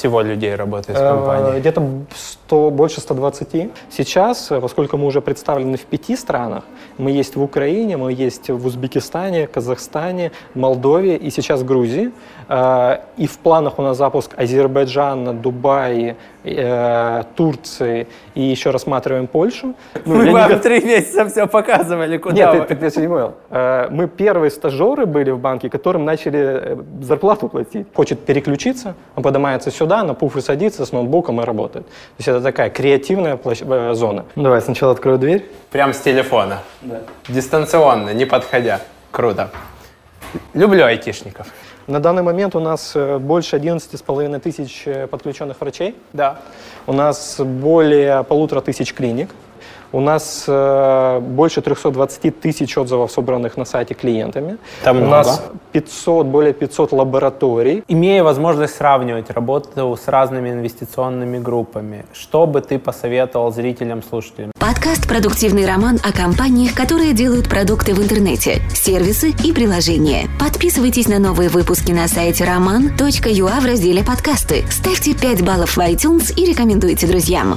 всего людей работает в Э, компании? Где-то 100, больше 120. Сейчас, э, поскольку мы уже представлены в пяти странах, мы есть в Украине, мы есть в Узбекистане, Казахстане, Молдове и сейчас в Грузии. Э, И в планах у нас запуск Азербайджана, Дубая, э, Турции и еще рассматриваем Польшу. Ну, не вам го- три месяца все показывали, куда Нет, вы. ты, ты, ты не понял. Мы первые стажеры были в банке, которым начали зарплату платить. Хочет переключиться, он поднимается сюда, на пуфы садится с ноутбуком и работает. То есть это такая креативная площ- э, зона. Давай сначала открою дверь. Прям с телефона. Дистанционно, не подходя. Круто. Люблю айтишников. На данный момент у нас э, больше 11,5 тысяч э, подключенных врачей. Да. У нас более полутора тысяч клиник. У нас э, больше 320 тысяч отзывов, собранных на сайте клиентами. Там у много. нас 500, более 500 лабораторий. Имея возможность сравнивать работу с разными инвестиционными группами, что бы ты посоветовал зрителям, слушателям? Подкаст «Продуктивный роман» о компаниях, которые делают продукты в интернете, сервисы и приложения. Подписывайтесь на новые выпуски на сайте roman.ua в разделе «Подкасты». Ставьте 5 баллов в iTunes и рекомендуйте друзьям.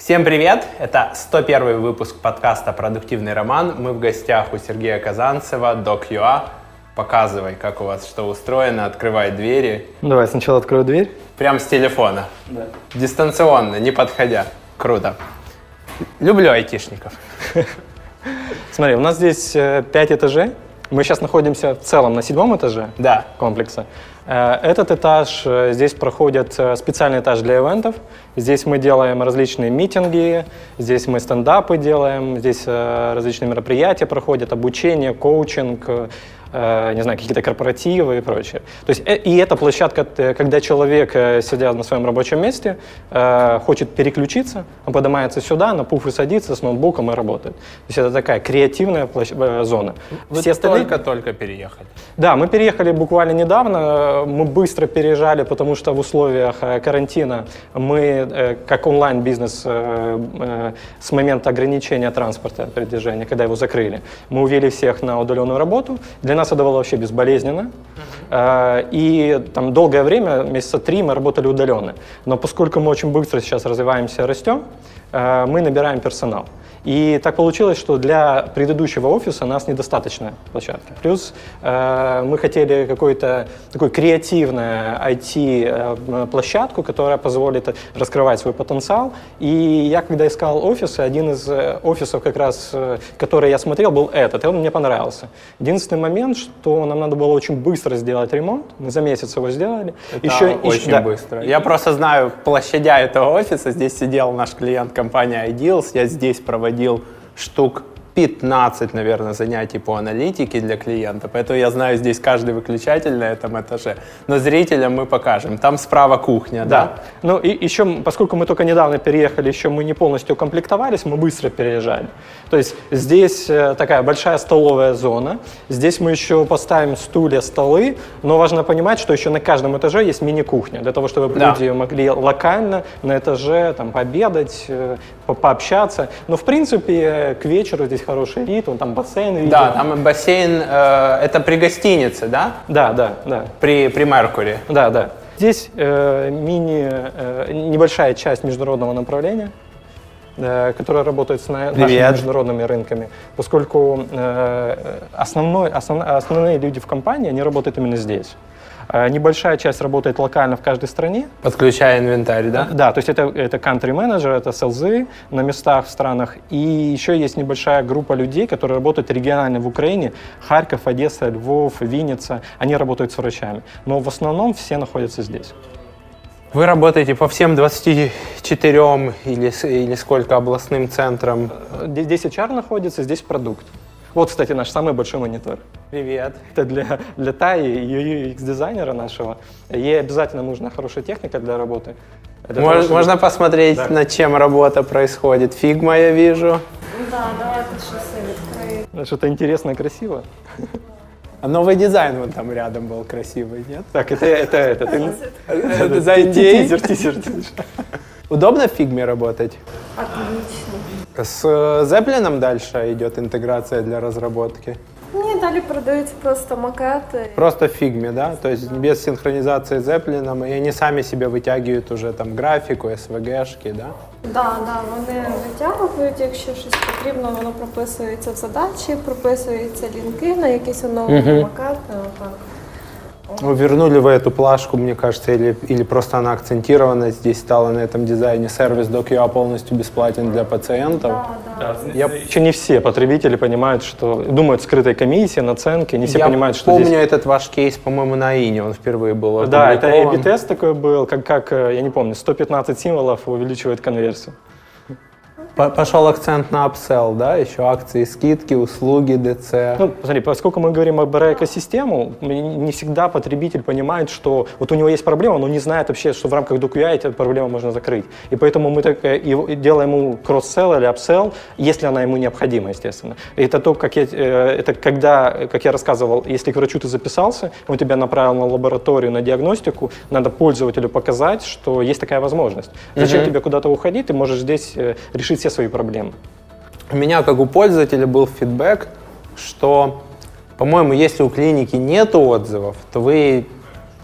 Всем привет! Это 101 выпуск подкаста «Продуктивный роман». Мы в гостях у Сергея Казанцева, Doc.ua. Показывай, как у вас что устроено, открывай двери. Давай сначала открою дверь. Прям с телефона. Дистанционно, не подходя. Круто. Люблю айтишников. Смотри, у нас здесь 5 этажей. Мы сейчас находимся в целом на седьмом этаже Да. комплекса. Э, Этот этаж, э, здесь проходит э, специальный этаж для ивентов. Здесь мы делаем различные митинги, здесь мы стендапы делаем, здесь различные мероприятия проходят, обучение, коучинг, не знаю, какие-то корпоративы и прочее. То есть, э, и это площадка, э, когда человек, э, сидя на своем рабочем месте, э, хочет переключиться, он поднимается сюда, на пуфы садится с ноутбуком и работает. То есть это такая креативная площ- э, зона. Вы Все остальные- только-только переехали. да, мы переехали буквально недавно. Мы быстро переезжали, потому что в условиях э, карантина мы, э, как онлайн-бизнес э, э, с момента ограничения транспорта передвижения, когда его закрыли, мы увели всех на удаленную работу. Для нас было вообще безболезненно. Э, И там долгое время, месяца три, мы работали удаленно. Но поскольку мы очень быстро сейчас развиваемся, растем, э, мы набираем персонал. И так получилось, что для предыдущего офиса нас недостаточно площадки. Плюс э, мы хотели какую-то такую креативную IT-площадку, которая позволит раскрывать свой потенциал. И я, когда искал офисы, один из э, офисов, как раз, э, который я смотрел, был этот, и он мне понравился. Единственный момент, что нам надо было очень быстро сделать ремонт. Мы за месяц его сделали. Это Еще- очень еще- да. быстро. Я просто знаю площадя этого офиса. Здесь сидел наш клиент компания Ideals. Я здесь проводил штук 15, наверное, занятий по аналитике для клиента. Поэтому я знаю здесь каждый выключатель на этом этаже. Но зрителям мы покажем. Там справа кухня, да? Да. Ну и еще, поскольку мы только недавно переехали, еще мы не полностью комплектовались, мы быстро переезжали. То есть здесь э, такая большая столовая зона. Здесь мы еще поставим стулья, столы, но важно понимать, что еще на каждом этаже есть мини-кухня, для того, чтобы Да. люди могли локально на этаже там пообедать, э, по- пообщаться. Но в принципе к вечеру здесь хороший вид, вон там бассейн виден. Да, там бассейн, э, это при гостинице, да? Да, да, да. При, при Меркури. Да, да. Здесь э, мини, э, небольшая часть международного направления, э, которая работает с на- нашими Привет. международными рынками, поскольку э, основной, основ- основные люди в компании, они работают именно здесь. Э, Небольшая часть работает локально в каждой стране. Подключая инвентарь, да? Да, то есть это, это country менеджер, это селзы на местах в странах. И еще есть небольшая группа людей, которые работают регионально в Украине. Харьков, Одесса, Львов, Винница. Они работают с врачами. Но в основном все находятся здесь. Вы работаете по всем 24 или, или сколько областным центрам? Здесь здесь HR находится, здесь продукт. Вот, кстати, наш самый большой монитор. Привет. Это для, для Таи, UX-дизайнера нашего. Ей обязательно нужна хорошая техника для работы. Для Мож- того, чтобы- Можно посмотреть, Да. над чем работа происходит. Фигма я вижу. Да, давай тут шоссе відкриємо. Что-то интересное, красиво. А новый дизайн вон там рядом был красивый, нет? Так, это, это, это, ты... Это за идеей. Тизер, тизер, тизер. Удобно в фигме работать? Отлично. С э, Zeppelin дальше идет интеграция для разработки? Нет, далі передаються просто макети. Просто в фигме, да? То есть без синхронизации с Zeppelin, и они сами себе вытягивают уже там графику, SVG-шки, да? Да, да, вони витягують, якщо щось потрібно, воно прописується в задачі, прописуються лінки на якісь оновлені макети. Отак. Ну, Вернули вы эту плашку, мне кажется, или, или просто она акцентирована здесь стала на этом дизайне. Сервис DocUA полностью бесплатен для пациентов. Да, да. Я, Еще не все потребители понимают, что думают скрытой комиссии, наценки, не все я понимают, что помню здесь... этот ваш кейс, по-моему, на ИНе он впервые был Да, это. A-B-тест такой был, как, как, э, я не помню, 115 символов увеличивает конверсию. Пошел акцент на upsell, да, еще акции, скидки, услуги, ДЦ. Ну, посмотри, поскольку мы говорим об экосистему, не всегда потребитель понимает, что вот у него есть проблема, но не знает вообще, что в рамках Doc.ua эту проблему можно закрыть. И поэтому мы так, э, и делаем ему cross-sell или upsell, если она ему необходима, естественно. И это то, как я, э, это когда, как я рассказывал, если к врачу ты записался, он тебя направил на лабораторию, на диагностику, надо пользователю показать, что есть такая возможность. Зачем тебе куда-то уходить, ты можешь здесь э, решить все свои проблемы. У меня, как у пользователя, был фидбэк, что, по-моему, если у клиники нет отзывов, то вы,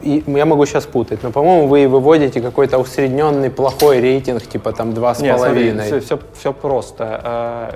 и- я могу сейчас путать, но, по-моему, вы выводите какой-то усредненный плохой рейтинг, типа там два с Нет, смотри, половиной. все, все, все просто.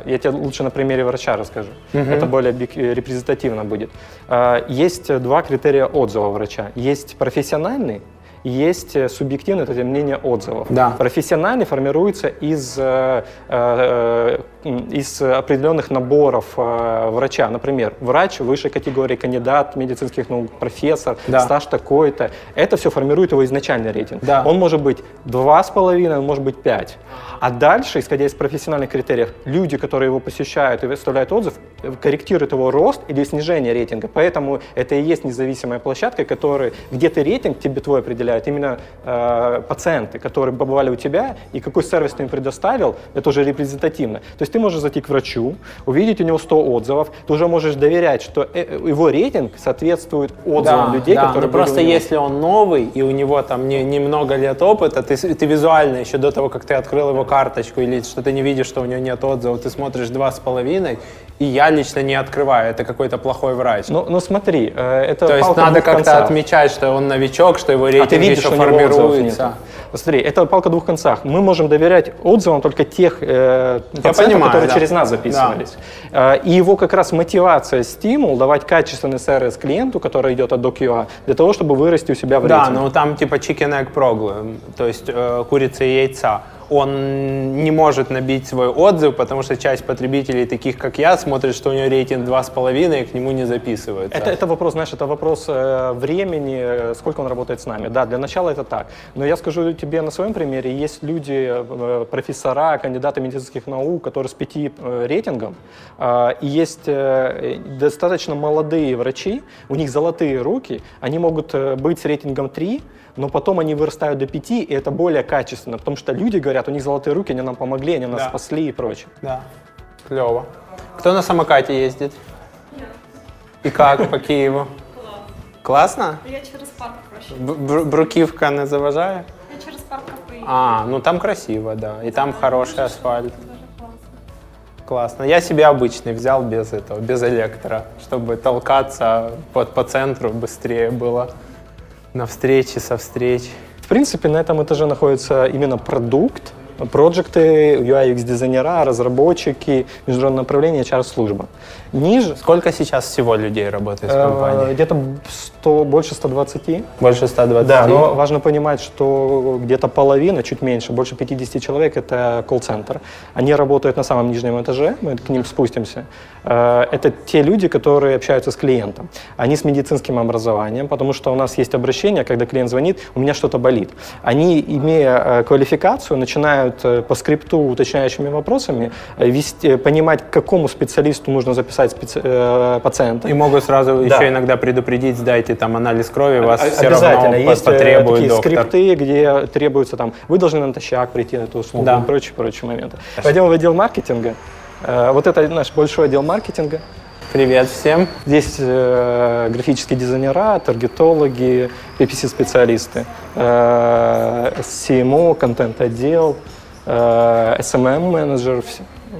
Э, Я тебе лучше на примере врача расскажу. Это более э, репрезентативно будет. Э, Есть два критерия отзыва врача. Есть профессиональный, есть э, субъективный, это мнение отзывов. Да. Профессиональный формируется из, э, э, из определенных наборов э, врача. Например, врач высшей категории, кандидат медицинских наук, профессор, Да. стаж такой-то. Это все формирует его изначальный рейтинг. Да. Он может быть два с половиной, он может быть пять. А дальше, исходя из профессиональных критериев, люди, которые его посещают и выставляют отзыв, э, корректируют его рост или снижение рейтинга. Поэтому это и есть независимая площадка, которая, где ты рейтинг тебе твой определяют именно э, пациенты, которые побывали у тебя, и какой сервис ты им предоставил, это уже репрезентативно. То есть ты можешь зайти к врачу, увидеть у него 100 отзывов, ты уже можешь доверять, что э, его рейтинг соответствует отзывам людей, да, которые но просто если он новый и у него там не, немного лет опыта, ты, ты визуально еще до того, как ты открыл его карточку или что ты не видишь, что у него нет отзывов, ты смотришь два с половиной, и я лично не открываю, это какой-то плохой врач. Ну, ну смотри, э, это То есть надо как-то отмечать, что он новичок, что его А ты рейтинг видишь, еще формируется. нету. Посмотри, это палка двух концах. Мы можем доверять отзывам только тех э, пациентов, понимаю, которые да. через нас записывались. Э, и его как раз мотивация, стимул давать качественный сервис клиенту, который идет от DocUA, для того, чтобы вырасти у себя в Да, рейтинге. ну там типа chicken egg problem, то есть э, курица и яйца. Он не может набить свой отзыв, потому что часть потребителей, таких как я, смотрит, что у него рейтинг 2,5 и к нему не записываются. Это, это вопрос, знаешь, это вопрос э, времени, э, сколько он работает с нами. Да, для начала это так. Но я скажу тебе на своем примере, есть люди, э, профессора, кандидаты медицинских наук, которые с пяти рейтингом, и есть достаточно молодые врачи, у них золотые руки, они могут быть с рейтингом 3, но потом они вырастают до 5, и это более качественно, потому что люди говорят, у них золотые руки, они нам помогли, они нас Да. спасли и прочее. Да, клево. Кто на самокате ездит? И как по Киеву? Классно? Я через парк проще. Б- бр- Бруківка не заважає? Я через парк поїду. А, ну там красиво, да. И там хороший асфальт. Классно. Я себе обычный взял без этого, без электро, чтобы толкаться по, по центру быстрее было. На встрече, со встреч. В принципе, на этом этаже находится именно продукт, проекты, UI, UX дизайнера, разработчики, международное направление, HR-служба. Ниже Сколько сейчас всего людей работает в э, компании? где-то 100, больше 120. Больше 120? Да, но важно понимать, что где-то половина, чуть меньше, больше 50 человек – это колл-центр. Они работают на самом нижнем этаже, мы к ним спустимся. Э, Это те люди, которые общаются с клиентом. Они с медицинским образованием, потому что у нас есть обращение, когда клиент звонит, у меня что-то болит. Они, имея э, квалификацию, начинают по скрипту уточняющими вопросами вести, понимать, к какому специалисту нужно записать специ- э, пациента. И могут сразу Да. еще иногда предупредить, сдайте там анализ крови, вас О- все Обязательно. равно Есть э, потребует такие доктор. скрипты, где требуется там, вы должны натощак прийти на эту услугу Да. и прочие, прочие моменты. Пойдем в отдел маркетинга. Э, Вот это наш большой отдел маркетинга. Привет всем. Здесь э, графические дизайнера, таргетологи, PPC-специалисты, э, CMO, контент-отдел, э, SMM-менеджер,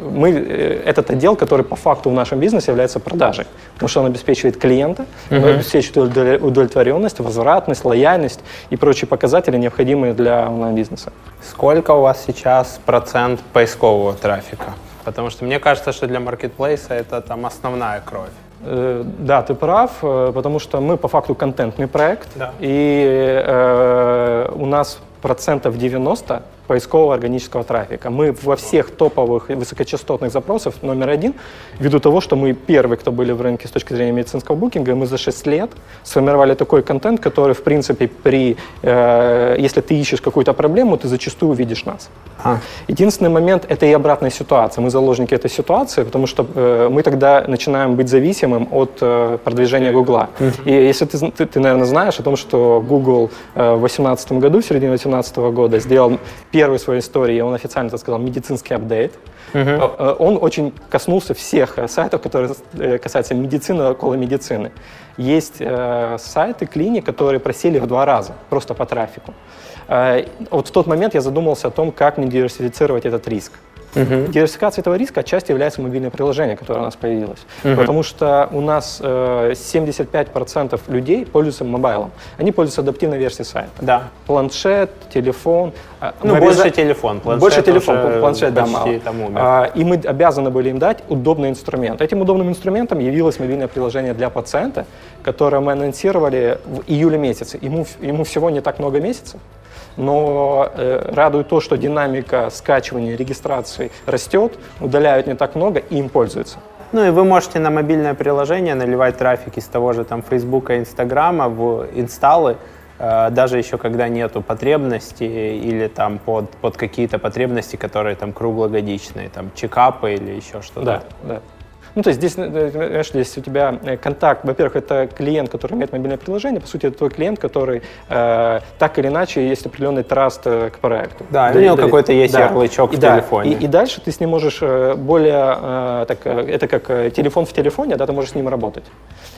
мы э, этот отдел, который по факту в нашем бизнесе является продажей, потому что он обеспечивает клиента, он обеспечивает удовле- удовлетворенность, возвратность, лояльность и прочие показатели, необходимые для онлайн-бизнеса. Сколько у вас сейчас процент поискового трафика? Потому что мне кажется, что для маркетплейса это там основная кровь. Э, Да, ты прав, э, потому что мы по факту контентный проект, Да. и э, у нас процентов 90 поискового органического трафика. Мы во всех топовых высокочастотных запросах номер один, ввиду того, что мы первые, кто были в рынке с точки зрения медицинского букинга, мы за 6 лет сформировали такой контент, который, в принципе, при, э, если ты ищешь какую-то проблему, ты зачастую увидишь нас. А. Единственный момент – это и обратная ситуация. Мы заложники этой ситуации, потому что э, мы тогда начинаем быть зависимым от э, продвижения Гугла. И если ты, ты, ты, наверное, знаешь о том, что Google э, в 2018 году, в середине 2018 года, сделал первый в своей истории, он официально это сказал, медицинский апдейт. Э, Он очень коснулся всех э, сайтов, которые э, касаются медицины, около медицины. Есть э, сайты, клиник, которые просели в два раза, просто по трафику. Э, Вот в тот момент я задумался о том, как мне диверсифицировать этот риск. Диверсификацией этого риска отчасти является мобильное приложение, которое у нас появилось. Потому что у нас э, 75% людей пользуются мобайлом. Они пользуются адаптивной версией сайта. Да. Планшет, телефон. а, Ну, мы больше телефон. Планшет больше телефон, планшет, да, мало. там умер. А, и мы обязаны были им дать удобный инструмент. Этим удобным инструментом явилось мобильное приложение для пациента, которое мы анонсировали в июле месяце. Ему, ему всего не так много месяцев, но э, радует то, что динамика скачивания, регистрации растет, удаляют не так много и им пользуются. Ну и вы можете на мобильное приложение наливать трафик из того же там Фейсбука, Инстаграма в инсталлы, э, даже еще когда нету потребности или там под, под какие-то потребности, которые там круглогодичные, там чекапы или еще что-то. Да, да. Ну, то есть здесь, э, знаешь, здесь у тебя э, контакт, во-первых, это клиент, который имеет мобильное приложение, по сути, это твой клиент, который э, так или иначе есть определенный траст э, к проекту. Да, у него какой-то есть ярлычок и, в да, телефоне. И, и дальше ты с ним можешь э, более, э, так, э, это как э, телефон в телефоне, да, ты можешь с ним работать.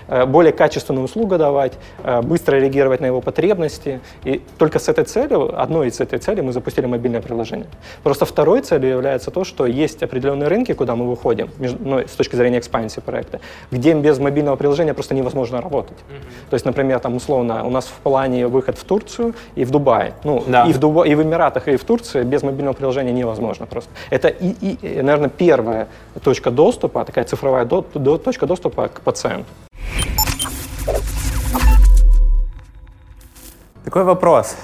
Э, более качественную услугу давать, э, быстро реагировать на его потребности. И только с этой целью, одной из этой цели мы запустили мобильное приложение. Просто второй целью является то, что есть определенные рынки, куда мы выходим, ну, с точки зрения экспансии проекта, где без мобильного приложения просто невозможно работать. То есть, например, там условно у нас в плане выход в Турцию и в Дубай. Ну, Да. и, в Дуба- и в Эмиратах, и в Турции без мобильного приложения невозможно просто. Это, и, и, наверное, первая точка доступа, такая цифровая до- до- точка доступа к пациенту. Такой вопрос.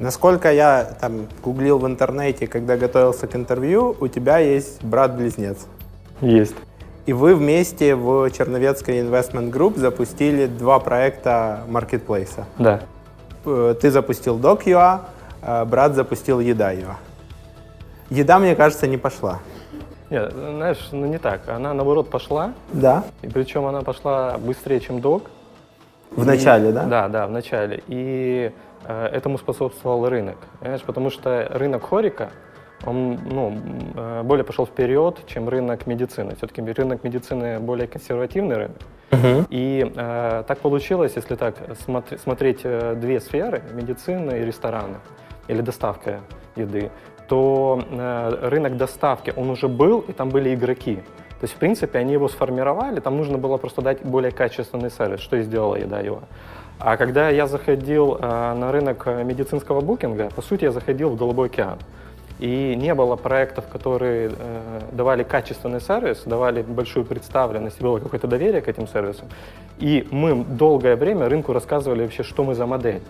Насколько я там гуглил в интернете, когда готовился к интервью, у тебя есть брат-близнец. Есть. И вы вместе в Черновецкой Investment Group запустили два проекта маркетплейса. Да. Э, Ты запустил Doc.ua, э, брат запустил Еда.ua. Еда, мне кажется, не пошла. Нет, знаешь, ну не так. Она, наоборот, пошла, Да? и причем она пошла быстрее, чем док. В начале, да? Да, да, в начале. И этому способствовал рынок. Понимаешь, потому что рынок хорика, он ну, э, более пошел вперед, чем рынок медицины. Все-таки рынок медицины более консервативный рынок. И э, так получилось, если так смотри- смотреть э, две сферы, медицина и рестораны, или доставка еды, то э, рынок доставки, он уже был, и там были игроки. То есть, в принципе, они его сформировали, там нужно было просто дать более качественный сервис, что и сделала еда его. А когда я заходил э, на рынок э, медицинского букинга, по сути, я заходил в Голубой океан. И не было проектов, которые э, давали качественный сервис, давали большую представленность, было какое-то доверие к этим сервисам. И мы долгое время рынку рассказывали вообще, что мы за модель.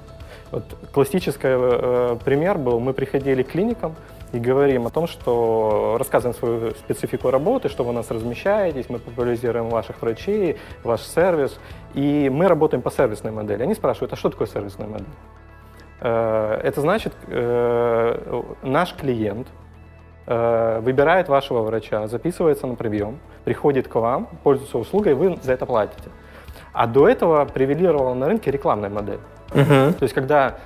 Вот классический э, пример был, мы приходили к клиникам и говорим о том, что рассказываем свою специфику работы, что вы у нас размещаетесь, мы популяризируем ваших врачей, ваш сервис, и мы работаем по сервисной модели. Они спрашивают, а что такое сервисная модель? Э, Это значит, э, наш клиент э, выбирает вашего врача, записывается на прием, приходит к вам, пользуется услугой, вы за это платите. А до этого привилегировала на рынке рекламная модель. То есть, когда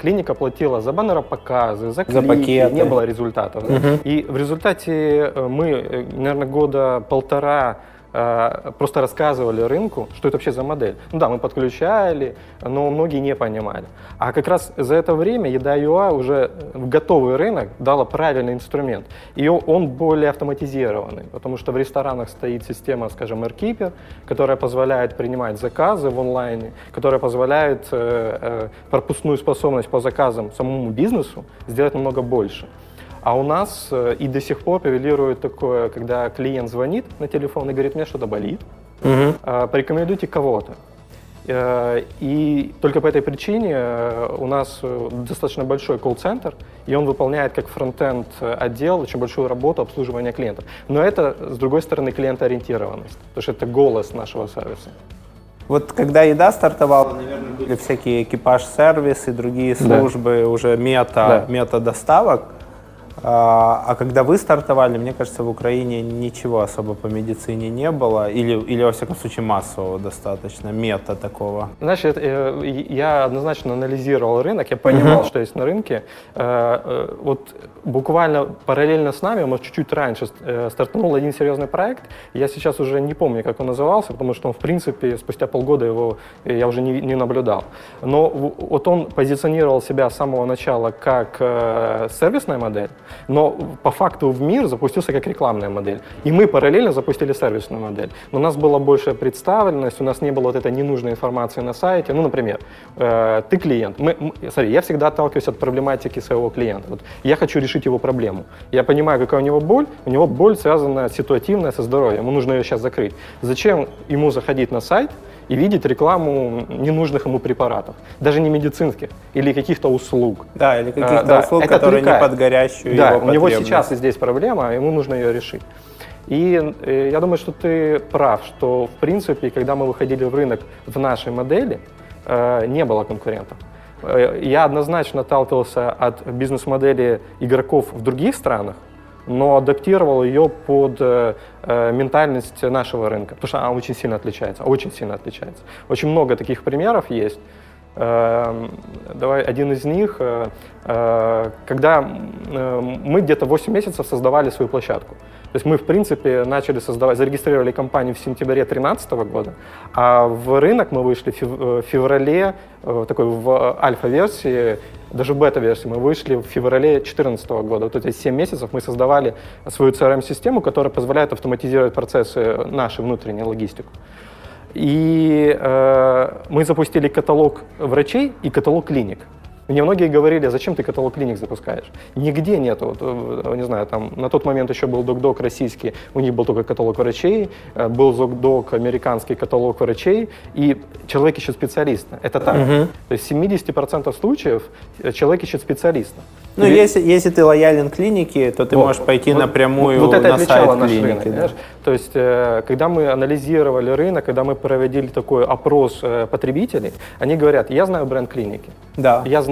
клиника платила за баннеропоказы, за клики, пакеты. не было результатов. да. И в результате э, мы, наверное, года полтора э, просто рассказывали рынку, что это вообще за модель. Ну да, мы подключали, но многие не понимали. А как раз за это время еда.ua уже в готовый рынок дала правильный инструмент. И он более автоматизированный, потому что в ресторанах стоит система, скажем, AirKeeper, которая позволяет принимать заказы в онлайне, которая позволяет э, э, пропускную способность по заказам самому бизнесу сделать намного больше. А у нас э, и до сих пор превалирует такое, когда клиент звонит на телефон и говорит, мне что-то болит, угу. порекомендуйте кого-то. Э, и только по этой причине у нас достаточно большой колл-центр, и он выполняет как фронтенд отдел очень большую работу обслуживания клиентов. Но это, с другой стороны, клиентоориентированность, потому что это голос нашего сервиса. Вот когда еда стартовала, наверное, были всякие экипаж-сервис и другие службы, да. уже мета, да. мета доставок. А, а когда вы стартовали, мне кажется, в Украине ничего особо по медицине не было, или, или во всяком случае массового достаточно, мета такого. Знаешь, э, я однозначно анализировал рынок, я понимал, uh-huh. что есть на рынке. Э, э, вот буквально параллельно с нами, может, чуть-чуть раньше стартанул один серьезный проект. Я сейчас уже не помню, как он назывался, потому что он, в принципе, спустя полгода его я уже не, не наблюдал. Но вот он позиционировал себя с самого начала как сервисная модель, но по факту в мир запустился как рекламная модель. И мы параллельно запустили сервисную модель. Но у нас была большая представленность, у нас не было вот этой ненужной информации на сайте. Ну, например, э, ты клиент. Мы, мы, смотри, я всегда отталкиваюсь от проблематики своего клиента. Вот я хочу решить его проблему. Я понимаю, какая у него боль. У него боль связана ситуативная со здоровьем. Ему нужно ее сейчас закрыть. Зачем ему заходить на сайт, и видеть рекламу ненужных ему препаратов, даже не медицинских, или каких-то услуг. Да, или каких-то а, да, услуг, которые отвлекает. не под горящую Да, у него сейчас и здесь проблема, а ему нужно ее решить. И э, я думаю, что ты прав, что в принципе, когда мы выходили в рынок в нашей модели, э, не было конкурентов. Э, я однозначно отталкивался от бизнес-модели игроков в других странах, но адаптировал ее под э, э, ментальность нашего рынка, потому что она очень сильно отличается, очень сильно отличается. Очень много таких примеров есть. Э, давай один из них, э, э, когда мы где-то 8 месяцев создавали свою площадку. То есть мы, в принципе, начали создавать, зарегистрировали компанию в сентябре 2013 года, а в рынок мы вышли в э, феврале, э, такой в альфа-версии, даже бета-версии мы вышли в феврале 2014 года. Вот эти 7 месяцев мы создавали свою CRM-систему, которая позволяет автоматизировать процессы нашей внутренней логистику. И э, мы запустили каталог врачей и каталог клиник. Мне многие говорили, зачем ты каталог клиник запускаешь? Нигде нету. Вот, э, не знаю, там на тот момент еще был док-док российский, у них был только каталог врачей, э, был док-док американский каталог врачей, и человек ищет специалиста. Это так. Угу. То есть в 70% случаев э, человек ищет специалиста. Ну, Или... если, если ты лоялен клинике, то ты вот, можешь пойти вот, напрямую вот, вот это на сайт наш клиники. Рынок, да. То есть, э, когда мы анализировали рынок, когда мы проводили такой опрос э, потребителей, они говорят, я знаю бренд клиники. Да. Я знаю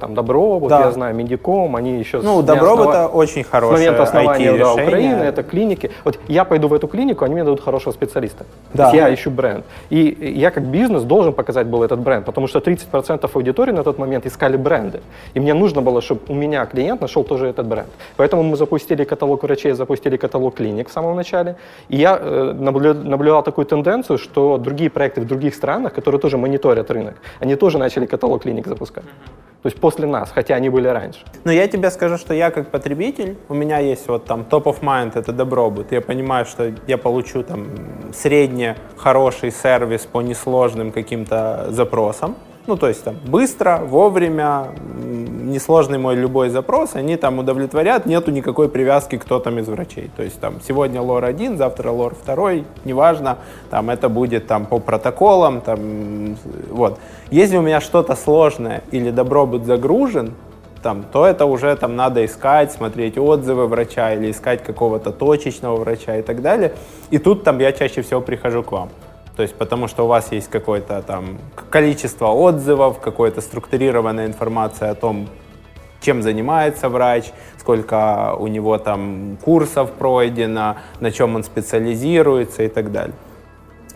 там Добробут, да. я знаю Медиком, они еще... Ну, Добробут основ... это очень хорошее С момента основания да, Украины, это клиники. Вот я пойду в эту клинику, они мне дадут хорошего специалиста. Да. Я ищу бренд. И я как бизнес должен показать был этот бренд, потому что 30% аудитории на тот момент искали бренды. И мне нужно было, чтобы у меня клиент нашел тоже этот бренд. Поэтому мы запустили каталог врачей, запустили каталог клиник в самом начале. И я э, наблюдал такую тенденцию, что другие проекты в других странах, которые тоже мониторят рынок, они тоже начали каталог клиник запускать. То есть после нас, хотя они были раньше. Но я тебе скажу, что я как потребитель, у меня есть вот там top of mind, это добробут. Я понимаю, что я получу там средне хороший сервис по несложным каким-то запросам. Ну, то есть там быстро, вовремя, несложный мой любой запрос, они там удовлетворят, нету никакой привязки кто там из врачей. То есть там сегодня лор 1, завтра лор 2, неважно, там это будет там по протоколам, там, вот. Если у меня что-то сложное или добробут загружен, там, то это уже там надо искать, смотреть отзывы врача или искать какого-то точечного врача и так далее. И тут там я чаще всего прихожу к вам. То есть потому что у вас есть какое-то там количество отзывов, какая-то структурированная информация о том, чем занимается врач, сколько у него там курсов пройдено, на чем он специализируется и так далее.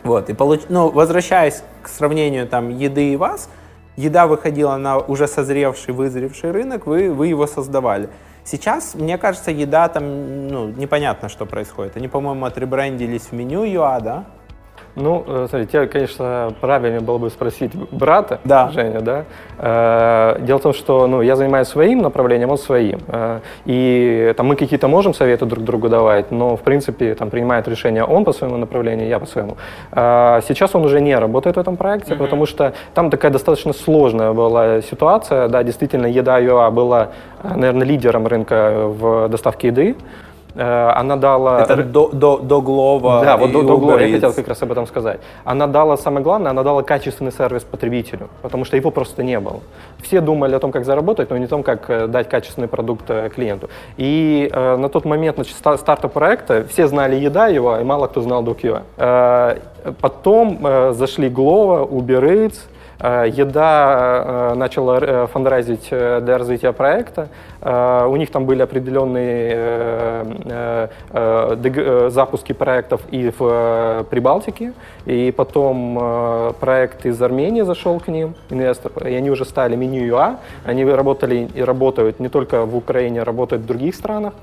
Вот, и получ... ну, возвращаясь к сравнению там еды и вас, еда выходила на уже созревший, вызревший рынок, вы, вы его создавали. Сейчас, мне кажется, еда там, ну, непонятно, что происходит. Они, по-моему, отребрендились в меню ЮА, да? Ну, э, смотри, тебе, конечно, правильнее было бы спросить брата, да. Женя, да? Э, дело в том, что ну, я занимаюсь своим направлением, он своим. Э, и там мы какие-то можем советы друг другу давать, но, в принципе, там принимает решение он по своему направлению, я по своему. Сейчас он уже не работает в этом проекте, mm-hmm. потому что там такая достаточно сложная была ситуация. Да, действительно, еда ЮА была, наверное, лидером рынка в доставке еды. Э, она дала... Это до, до, до Глова Да, вот до, до Глова, я хотел как раз об этом сказать. Она дала, самое главное, она дала качественный сервис потребителю, потому что его просто не было. Все думали о том, как заработать, но не о том, как э, дать качественный продукт э, клиенту. И э, на тот момент значит, старта проекта все знали еда его, и мало кто знал DoQA. Э, потом э, зашли Глова, Uber Eats, еда э, начала э, фандрайзить для развития проекта. У них там были определенные запуски проектов и в Прибалтике, и потом проект из Армении зашел к ним, инвестор, и они уже стали меню ЮА. Они работали и работают не только в Украине, работают в других странах.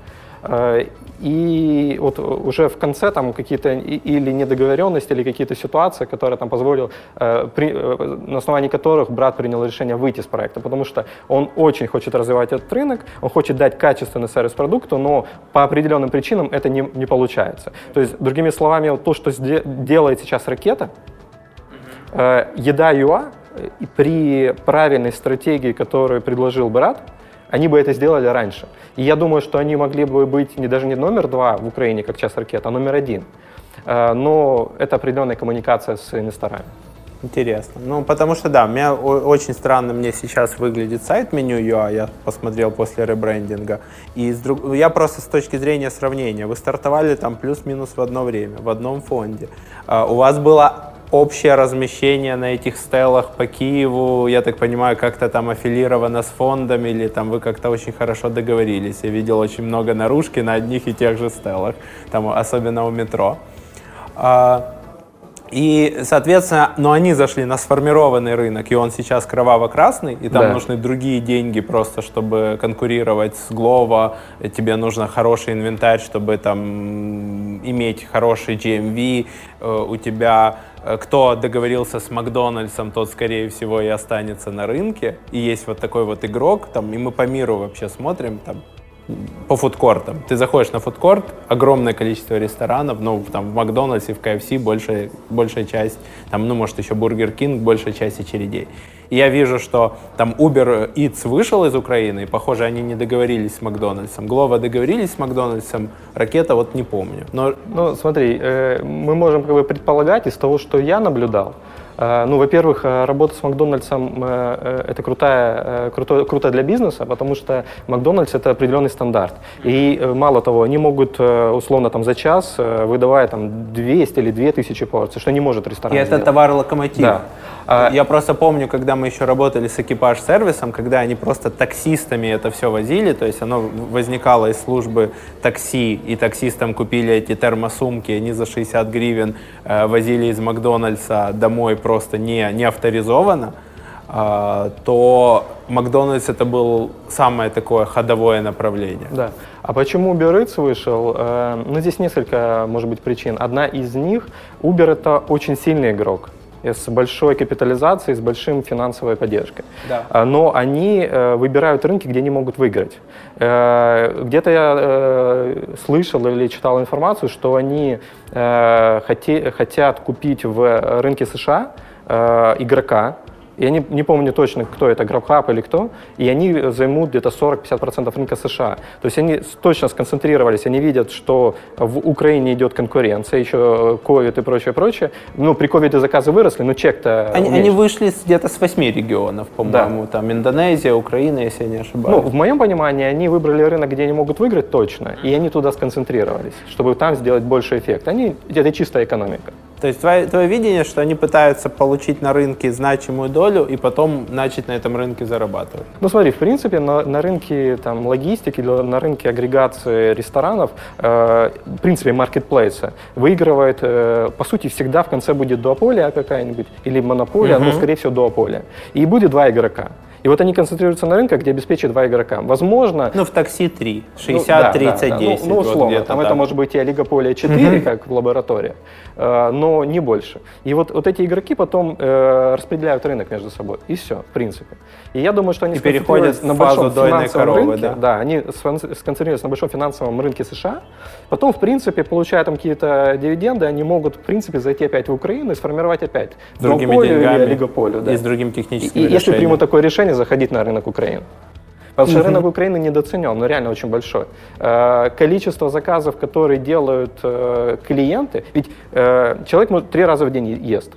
Э, и вот уже в конце там какие-то или недоговоренности, или какие-то ситуации, которые там позволил, э, при, э, на основании которых брат принял решение выйти с проекта, потому что он очень хочет развивать этот рынок, он хочет дать качественный сервис продукту, но по определенным причинам это не, не получается. То есть, другими словами, то, что делает сейчас ракета, еда ЮА при правильной стратегии, которую предложил брат, они бы это сделали раньше. И я думаю, что они могли бы быть не, даже не номер два в Украине, как сейчас ракета, а номер один. Э, но это определенная коммуникация с инвесторами. Интересно. Ну, потому что, да, у меня очень странно мне сейчас выглядит сайт меню UA, я посмотрел после ребрендинга. И с друг... я просто с точки зрения сравнения, вы стартовали там плюс-минус в одно время, в одном фонде. Uh, у вас было общее размещение на этих стелах по Киеву, я так понимаю, как-то там аффилировано с фондом или там вы как-то очень хорошо договорились. Я видел очень много наружки на одних и тех же стелах, там особенно у метро. А, и, соответственно, но они зашли на сформированный рынок, и он сейчас кроваво-красный, и там да. нужны другие деньги просто, чтобы конкурировать с Glovo. Тебе нужно хороший инвентарь, чтобы там иметь хороший GMV. Э, у тебя э, кто договорился с Макдональдсом, тот, скорее всего, и останется на рынке. И есть вот такой вот игрок, там, и мы по миру вообще смотрим, там, по фудкортам. Ты заходишь на фудкорт, огромное количество ресторанов, ну, там, в Макдональдсе, в KFC большая, большая часть, там, ну, может, еще Burger King, большая часть очередей. И я вижу, что там Uber Eats вышел из Украины, и, похоже, они не договорились с Макдональдсом. Glovo договорились с Макдональдсом, Ракета вот не помню. Но... Ну, смотри, э, мы можем как бы предполагать из того, что я наблюдал, ну, во-первых, э, работа с Макдональдсом э, это крутая, круто, круто для бизнеса, потому что Макдональдс это определенный стандарт. И мало того, они могут условно там за час выдавать там 200 или 2000 порций, что не может ресторан. И сделать. это товар-локомотив. Да. А, я просто помню, когда мы еще работали с экипаж-сервисом, когда они просто таксистами это все возили, то есть оно возникало из службы такси, и таксистам купили эти термосумки, они за 60 гривен э, возили из Макдональдса домой просто не, не авторизованно, э, то Макдональдс это был самое такое ходовое направление. Да. А почему Uber Eats вышел? Э, ну, здесь несколько, может быть, причин. Одна из них, Uber это очень сильный игрок с большой капитализацией, с большим финансовой поддержкой. Да. А, но они э, выбирают рынки, где они могут выиграть. Э, где-то я э, слышал или читал информацию, что они хотят купить в рынке США игрока, я не, не помню точно, кто это, GrabHub или кто, и они займут где-то 40-50% рынка США. То есть они точно сконцентрировались, они видят, что в Украине идет конкуренция, еще COVID и прочее, прочее. Ну, при COVID заказы выросли, но чек-то Они, они вышли где-то с 8 регионов, по-моему, да. там Индонезия, Украина, если я не ошибаюсь. Ну, в моем понимании, они выбрали рынок, где они могут выиграть точно, и они туда сконцентрировались, чтобы там сделать больше эффект. Они, это чистая экономика. То есть твое, твое видение, что они пытаются получить на рынке значимую долю и потом начать на этом рынке зарабатывать? Ну смотри, в принципе, на, на рынке там, логистики, на рынке агрегации ресторанов, э, в принципе, маркетплейса выигрывает, э, по сути, всегда в конце будет дуополия какая-нибудь или монополия, uh-huh. но, скорее всего, дуополия. И будет два игрока. И вот они концентрируются на рынках, где обеспечит два игрока. Возможно... Ну, в такси 3. ну, 60, да, 30, да, да. 10. Ну, ну, вот условно, где-то там так. это может быть и олигополия 4, как в лаборатории, но не больше. И вот, вот эти игроки потом э, распределяют рынок между собой. И все, в принципе. И я думаю, что они И переходят на большом финансовом коровы, рынке. да? они скон- сконцентрируются на большом финансовом рынке США. Потом, в принципе, получая там какие-то дивиденды, они могут, в принципе, зайти опять в Украину и сформировать опять Другими или деньгами олигополию. Да. и с другим техническим и если решением. примут такое решение, заходить на рынок Украины. Потому что рынок Украины недооценен, но реально очень большой. Э, Количество заказов, которые делают э, клиенты, ведь э, человек может три раза в день ест,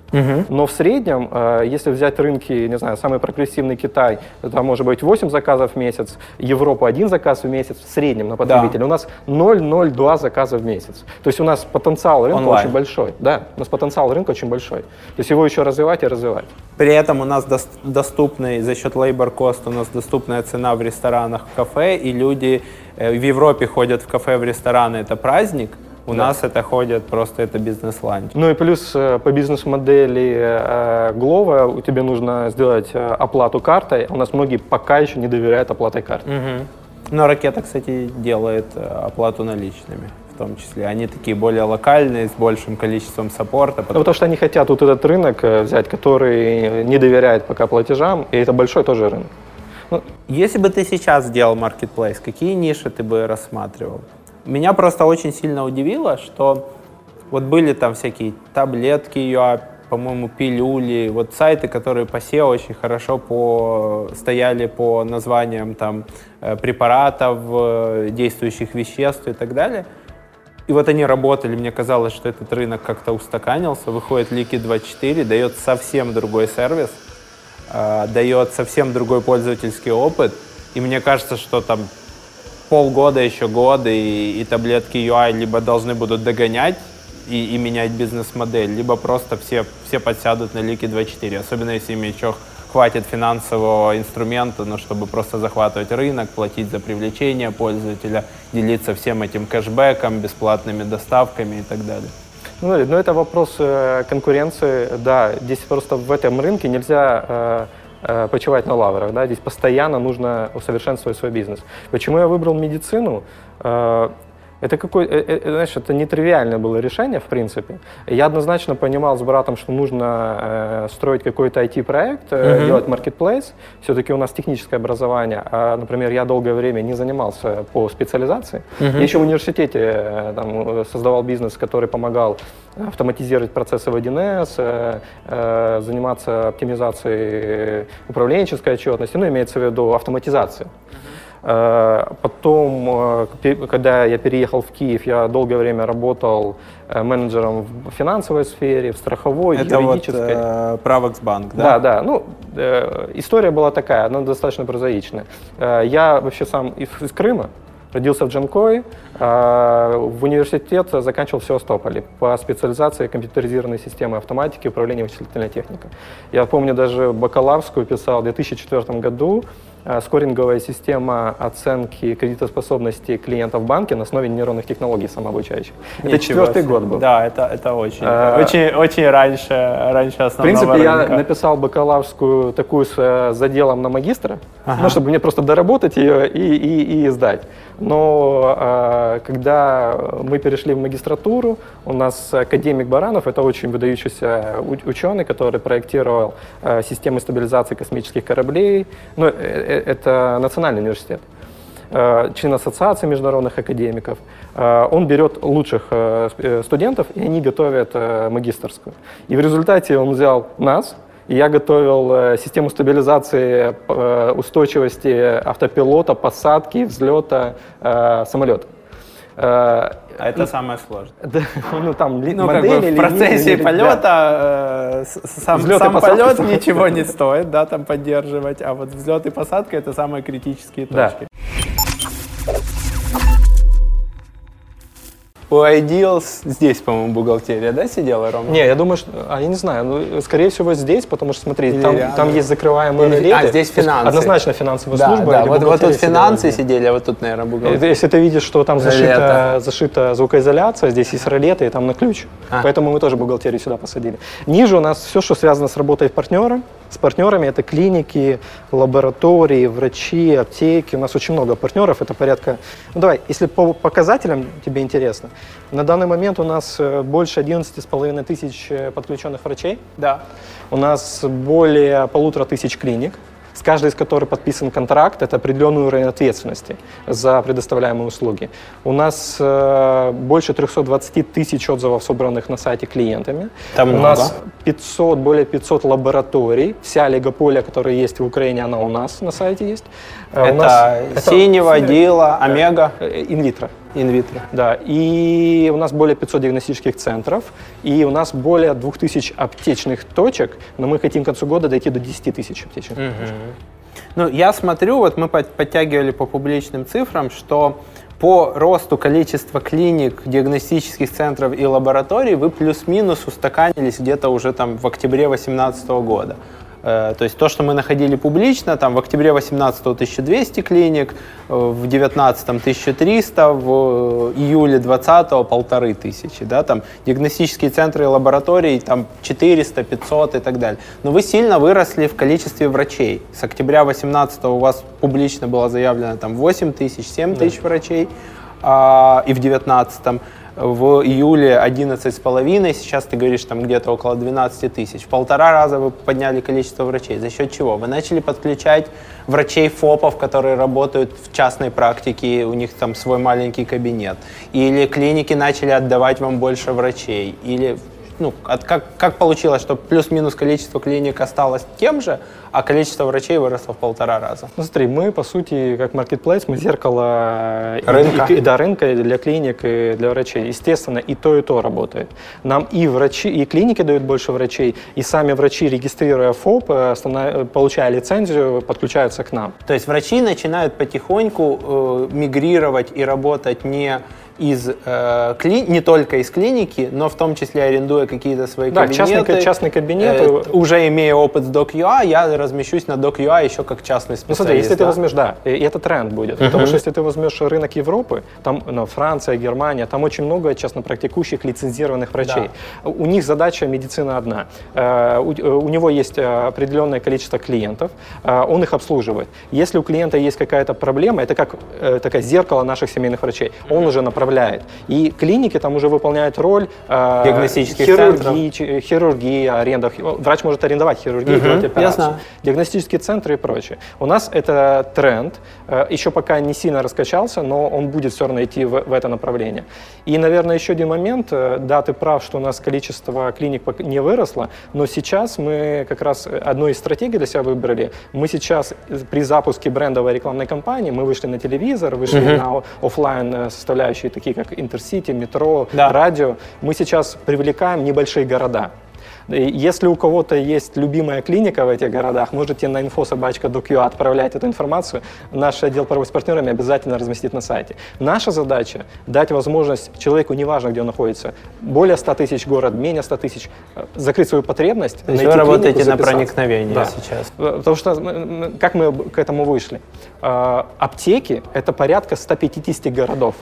но в среднем, если взять рынки, не знаю, самый прогрессивный Китай, там может быть 8 заказов в месяц, Европа один заказ в месяц в среднем на потребителя, у нас 0,02 заказа в месяц. То есть у нас потенциал рынка Онлайн. очень большой. Да, у нас потенциал рынка очень большой. То есть его еще развивать и развивать. При этом у нас дос- доступный за счет labor cost у нас доступная цена в ресторанах, в кафе, и люди э, в Европе ходят в кафе, в рестораны, это праздник. У нас это ходят просто это бизнес-ланч. Ну и плюс э, по бизнес-модели э, Глова у тебе нужно сделать оплату картой. У нас многие пока еще не доверяют оплатой картой. Но ракета, кстати, делает оплату наличными том числе. Они такие более локальные, с большим количеством саппорта. Ну, потому что они хотят вот этот рынок э, взять, который не доверяет пока платежам, и это большой тоже рынок. Ну, Если бы ты сейчас сделал маркетплейс, какие ниши ты бы рассматривал? Меня просто очень сильно удивило, что вот были там всякие таблетки UA, по-моему, пилюли, вот сайты, которые по SEO очень хорошо по, стояли по названиям там э, препаратов, э, действующих веществ и так далее. И вот они работали, мне казалось, что этот рынок как-то устаканился. Выходит Liquid24, дает совсем другой сервис, э, дает совсем другой пользовательский опыт. И мне кажется, что там полгода, еще год, и, и таблетки UI либо должны будут догонять и, и менять бизнес-модель, либо просто все, все подсядут на Лики 2.4, особенно если еще хватит финансового инструмента, ну, чтобы просто захватывать рынок, платить за привлечение пользователя, делиться всем этим кэшбэком, бесплатными доставками и так далее. Ну, но это вопрос э, конкуренции. Да, здесь просто в этом рынке нельзя э, э, почивать на лаврах. Да? Здесь постоянно нужно усовершенствовать свой бизнес. Почему я выбрал медицину? Э, это какой, э, э, знаешь, это нетривиальное было решение, в принципе. Я однозначно понимал с братом, что нужно э, строить какой-то IT-проект, э, делать маркетплейс. Все-таки у нас техническое образование. А, например, я долгое время не занимался по специализации. Я еще в университете э, там, э, создавал бизнес, который помогал автоматизировать процессы в 1С, э, э, заниматься оптимизацией управленческой отчетности, ну, имеется в виду автоматизации. Э, Потом, э, когда я переехал в Киев, я долгое время работал э, менеджером в финансовой сфере, в страховой, Это вот юридической. э, Правексбанк, Да, да? да. Ну, э, история была такая, она достаточно прозаичная. Э, я вообще сам из, из Крыма, родился в Джанкое, э, в университет заканчивал в Севастополе по специализации компьютеризированной системы автоматики и управления вычислительной техникой. Я помню, даже бакалаврскую писал в 2004 году, э, скоринговая система оценки кредитоспособности клиентов в банке на основе нейронных технологий самообучающих. Это Ничего четвертый себе. год был. Да, это, это очень, Э, очень, очень раньше, раньше В основного принципе, я рынка. написал бакалаврскую такую с э, заделом на магистра, ну, чтобы мне просто доработать ее и, и, и сдать. Но э, когда мы перешли в магистратуру, у нас академик Баранов, это очень выдающийся ученый, который проектировал э, системы стабилизации космических кораблей. Ну, э, э, это национальный университет э, член ассоциации международных академиков. Он берет лучших э, студентов, и они готовят магистрскую. И в результате он взял нас, и я готовил э, систему стабилизации э, устойчивости автопилота, посадки, взлета э, самолета. А это самое сложное. да, ну, там Ну, как модели, бы в процессе да. полета с- сам, Взлет сам посадка полет самое ничего не стоит, да, там поддерживать, а вот взлет и посадка это самые критические Да. У Ideals здесь, по-моему, бухгалтерия, да, сидела, Рома? Не, я думаю, что, а я не знаю, ну, скорее всего здесь, потому что, смотри, Или там, рядом. там есть закрываемые Или- ролеты. а, здесь финансы. Однозначно финансовая Да, служба. да, вот, вот тут финансы сидела. сидели, а вот тут, наверное, Это бухгалтерия. Если ты видишь, что там зашита, зашита звукоизоляция, здесь есть ролеты, и там на ключ. А. Поэтому мы тоже бухгалтерию сюда посадили. Ниже у нас все, что связано с работой партнера. С партнерами. Это клиники, лаборатории, врачи, аптеки. У нас очень много партнеров, это порядка... Ну давай, если по показателям тебе интересно, на данный момент у нас э, больше 11,5 тысяч э, подключенных врачей. Да. У нас более полутора тысяч клиник с каждой из которых подписан контракт, это определенный уровень ответственности за предоставляемые услуги. У нас э, больше 320 тысяч отзывов, собранных на сайте клиентами. Это У много. нас 500, более 500 лабораторий. Вся олигополия, которая есть в Украине, она у нас на сайте есть. Э, Это синего, это- дила, омега, э, инвитро. инвитро. Да, и у нас более 500 диагностических центров, и у нас более 2000 аптечных точек, но мы хотим к концу года дойти до 10 тысяч аптечных точек. Ну, я смотрю, вот мы под- подтягивали по публичным цифрам, что по росту количества клиник, диагностических центров и лабораторий вы плюс-минус устаканились где-то уже там в октябре 2018 года. Э, То есть то, что мы находили публично, там в октябре 18 1200 клиник, э, в 19 1300, в э, июле 20 полторы тысячи, да, там диагностические центры и лаборатории там 400, 500 и так далее. Но вы сильно выросли в количестве врачей. С октября 18 у вас публично было заявлено там 8 тысяч, 7 тысяч врачей, а, и в 19 в июле 11 с половиной, сейчас ты говоришь там где-то около 12 тысяч. В полтора раза вы подняли количество врачей. За счет чего? Вы начали подключать врачей ФОПов, которые работают в частной практике, у них там свой маленький кабинет. Или клиники начали отдавать вам больше врачей. Или ну, от- как, как получилось, что плюс-минус количество клиник осталось тем же, а количество врачей выросло в полтора раза? Ну, смотри, мы, по сути, как маркетплейс, мы зеркало и- Рынка. И, да, рынка и для клиник и для врачей. Естественно, и то, и то работает. Нам и врачи, и клиники дают больше врачей, и сами врачи, регистрируя ФОП, э, станов- получая лицензию, подключаются к нам. То есть врачи начинают потихоньку э, мигрировать и работать не из э, кли- не только из клиники, но в том числе арендуя какие-то свои Да, кабинеты. частный, частный кабинет. Э, уже имея опыт с DocUA, я размещусь на DocUA еще как частный специалист. Ну смотри, если ты да? возьмешь, да, и это тренд будет. Потому что если ты возьмешь рынок Европы, там ну, Франция, Германия, там очень много частно практикующих лицензированных врачей. У них задача медицина одна. Э, У, у него есть э, определенное количество клиентов, э, он их обслуживает. Если у клиента есть какая-то проблема, это как э, такое зеркало наших семейных врачей, он уже направляет. И клиники там уже выполняют роль э, Диагностических хирургии, чи- хирургия, аренда. Врач может арендовать хирургию, делать я операцию диагностические центры и прочее. У нас это тренд, э, еще пока не сильно раскачался, но он будет все равно идти в, в это направление. И, наверное, еще один момент, э, да, ты прав, что у нас количество клиник не выросло, но сейчас мы как раз одну из стратегий для себя выбрали. Мы сейчас э, при запуске брендовой рекламной кампании, мы вышли на телевизор, вышли на офлайн э, такие как Интерсити, метро, Да. радио. Мы сейчас привлекаем небольшие города. Если у кого-то есть любимая клиника в этих городах, можете на info.собачка.docu отправлять эту информацию. Наш отдел работе с партнерами обязательно разместит на сайте. Наша задача – дать возможность человеку, неважно, где он находится, более 100 тысяч город, менее 100 тысяч, э, закрыть свою потребность, То найти вы клинику, работаете на записаться. проникновение Да. сейчас. Э, Потому что как мы к этому вышли? Э, Аптеки – это порядка 150 городов.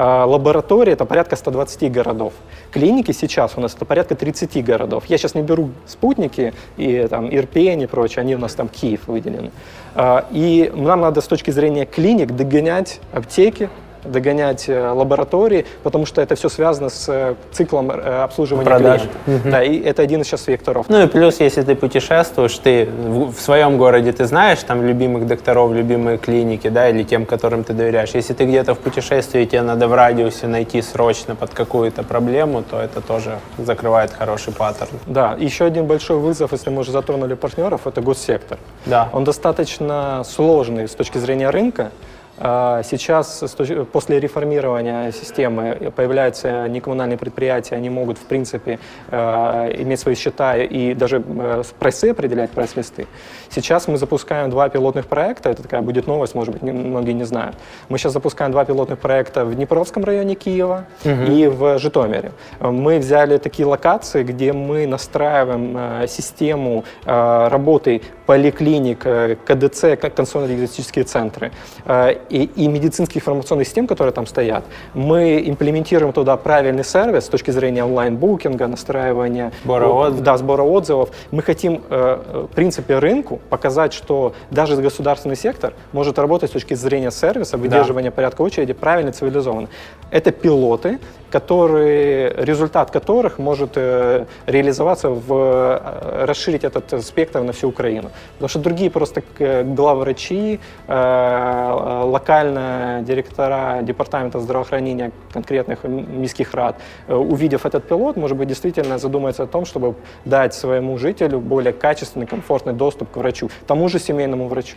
А, Лаборатории это порядка 120 городов. Клиники сейчас у нас это порядка 30 городов. Я сейчас не беру спутники и там Ирпень и прочее, они у нас там Киев выделены. А, И нам надо с точки зрения клиник догонять аптеки, догонять э, лаборатории, потому что это все связано с э, циклом э, обслуживания Продаж. клиента. Да, и это один из сейчас векторов. Ну и плюс, если ты путешествуешь, ты в, в своем городе ты знаешь там любимых докторов, любимые клиники, да, или тем, которым ты доверяешь. Если ты где-то в путешествии, тебе надо в радиусе найти срочно под какую-то проблему, то это тоже закрывает хороший паттерн. Да, еще один большой вызов, если мы уже затронули партнеров, это госсектор. Да. Он достаточно сложный с точки зрения рынка. А, Сейчас, после реформирования системы, появляются некоммунальные предприятия, они могут, в принципе, э, иметь свои счета и даже э, прайсы определять, прайс-листы. Сейчас мы запускаем два пилотных проекта, это такая будет новость, может быть, многие не знают. Мы сейчас запускаем два пилотных проекта в Днепровском районе Киева и в Житомире. Мы взяли такие локации, где мы настраиваем э, систему э, работы поликлиник, э, КДЦ, консольно-диагностические центры э, и, и медицинских информационных систем, которые там стоят, мы имплементируем туда правильный сервис с точки зрения онлайн-букинга, настраивания, сбора отзывов. Да, сбора отзывов. Мы хотим, в принципе, рынку показать, что даже государственный сектор может работать с точки зрения сервиса, выдерживания да. порядка очереди правильно, цивилизованно. Это пилоты, которые, результат которых может э, реализоваться в э, расширить этот спектр на всю Украину. Потому что другие просто э, главврачи, локальные директора департамента здравоохранения конкретных міських рад, увидев этот пилот, может быть, действительно задумается о том, чтобы дать своему жителю более качественный, комфортный доступ к врачу, тому же семейному врачу.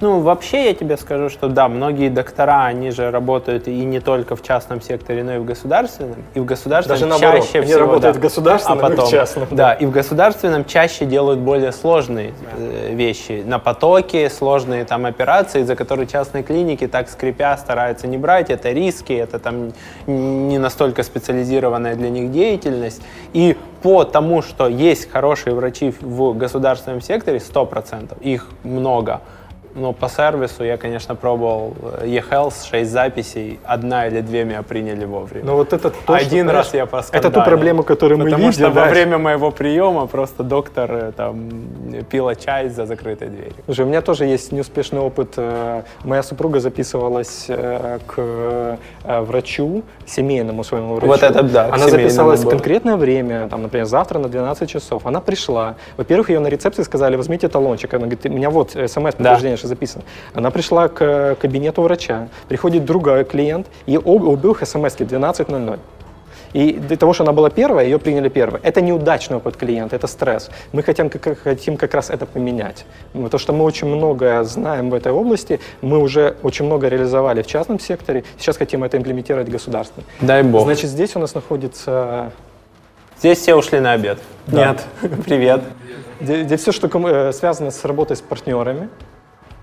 Ну, вообще я тебе скажу, что да, многие доктора, они же работают и не только в частном секторе, но и в государственном. И в государственном Даже чаще наоборот, всего... Они работают да, в государственном а потом, и в частном. Да. да, и в государственном чаще делают более сложные э, вещи. На потоке сложные там операции, за которые частные клиники так скрипя стараются не брать. Это риски, это там не настолько специализированная для них деятельность. И по тому, что есть хорошие врачи в государственном секторе, 100%, их много, но по сервису я, конечно, пробовал eHealth, 6 записей, одна или две меня приняли вовремя. Но вот это то, Один что, раз я поскандалил. Это ту проблему, которую мы Потому видим. что да? во время моего приема просто доктор э, там пила чай за закрытой дверью. Слушай, у меня тоже есть неуспешный опыт. Э, моя супруга записывалась э, к врачу, семейному своему врачу. Вот это да. Она записалась в конкретное время, там, например, завтра на 12 часов. Она пришла. Во-первых, ее на рецепции сказали, возьмите талончик. Она говорит, у меня вот смс-подтверждение, да. Записано. Она пришла к кабинету врача, приходит другой клиент, и у обоих смс 12.00. И для того, что она была первая, ее приняли первой. Это неудачный опыт клиента, это стресс. Мы хотим как, хотим как раз это поменять. Потому что мы очень много знаем в этой области, мы уже очень много реализовали в частном секторе, сейчас хотим это имплементировать в государственном. Дай бог. Значит, здесь у нас находится... Здесь все ушли на обед. Нет. Привет. Здесь все, что э, связано с работой с партнерами,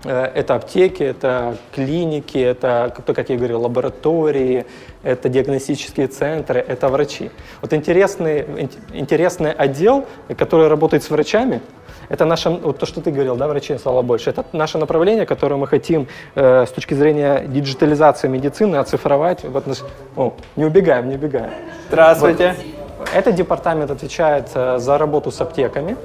это аптеки, это клиники, это, как я говорил, лаборатории, это диагностические центры, это врачи. Вот интересный, интересный отдел, который работает с врачами, это наше, вот то, что ты говорил, да, врачей стало больше. Это наше направление, которое мы хотим э, с точки зрения диджитализации медицины оцифровать. Вот, о, не убегаем, не убегаем. Здравствуйте. Вот. Этот департамент отвечает э, за работу с аптеками.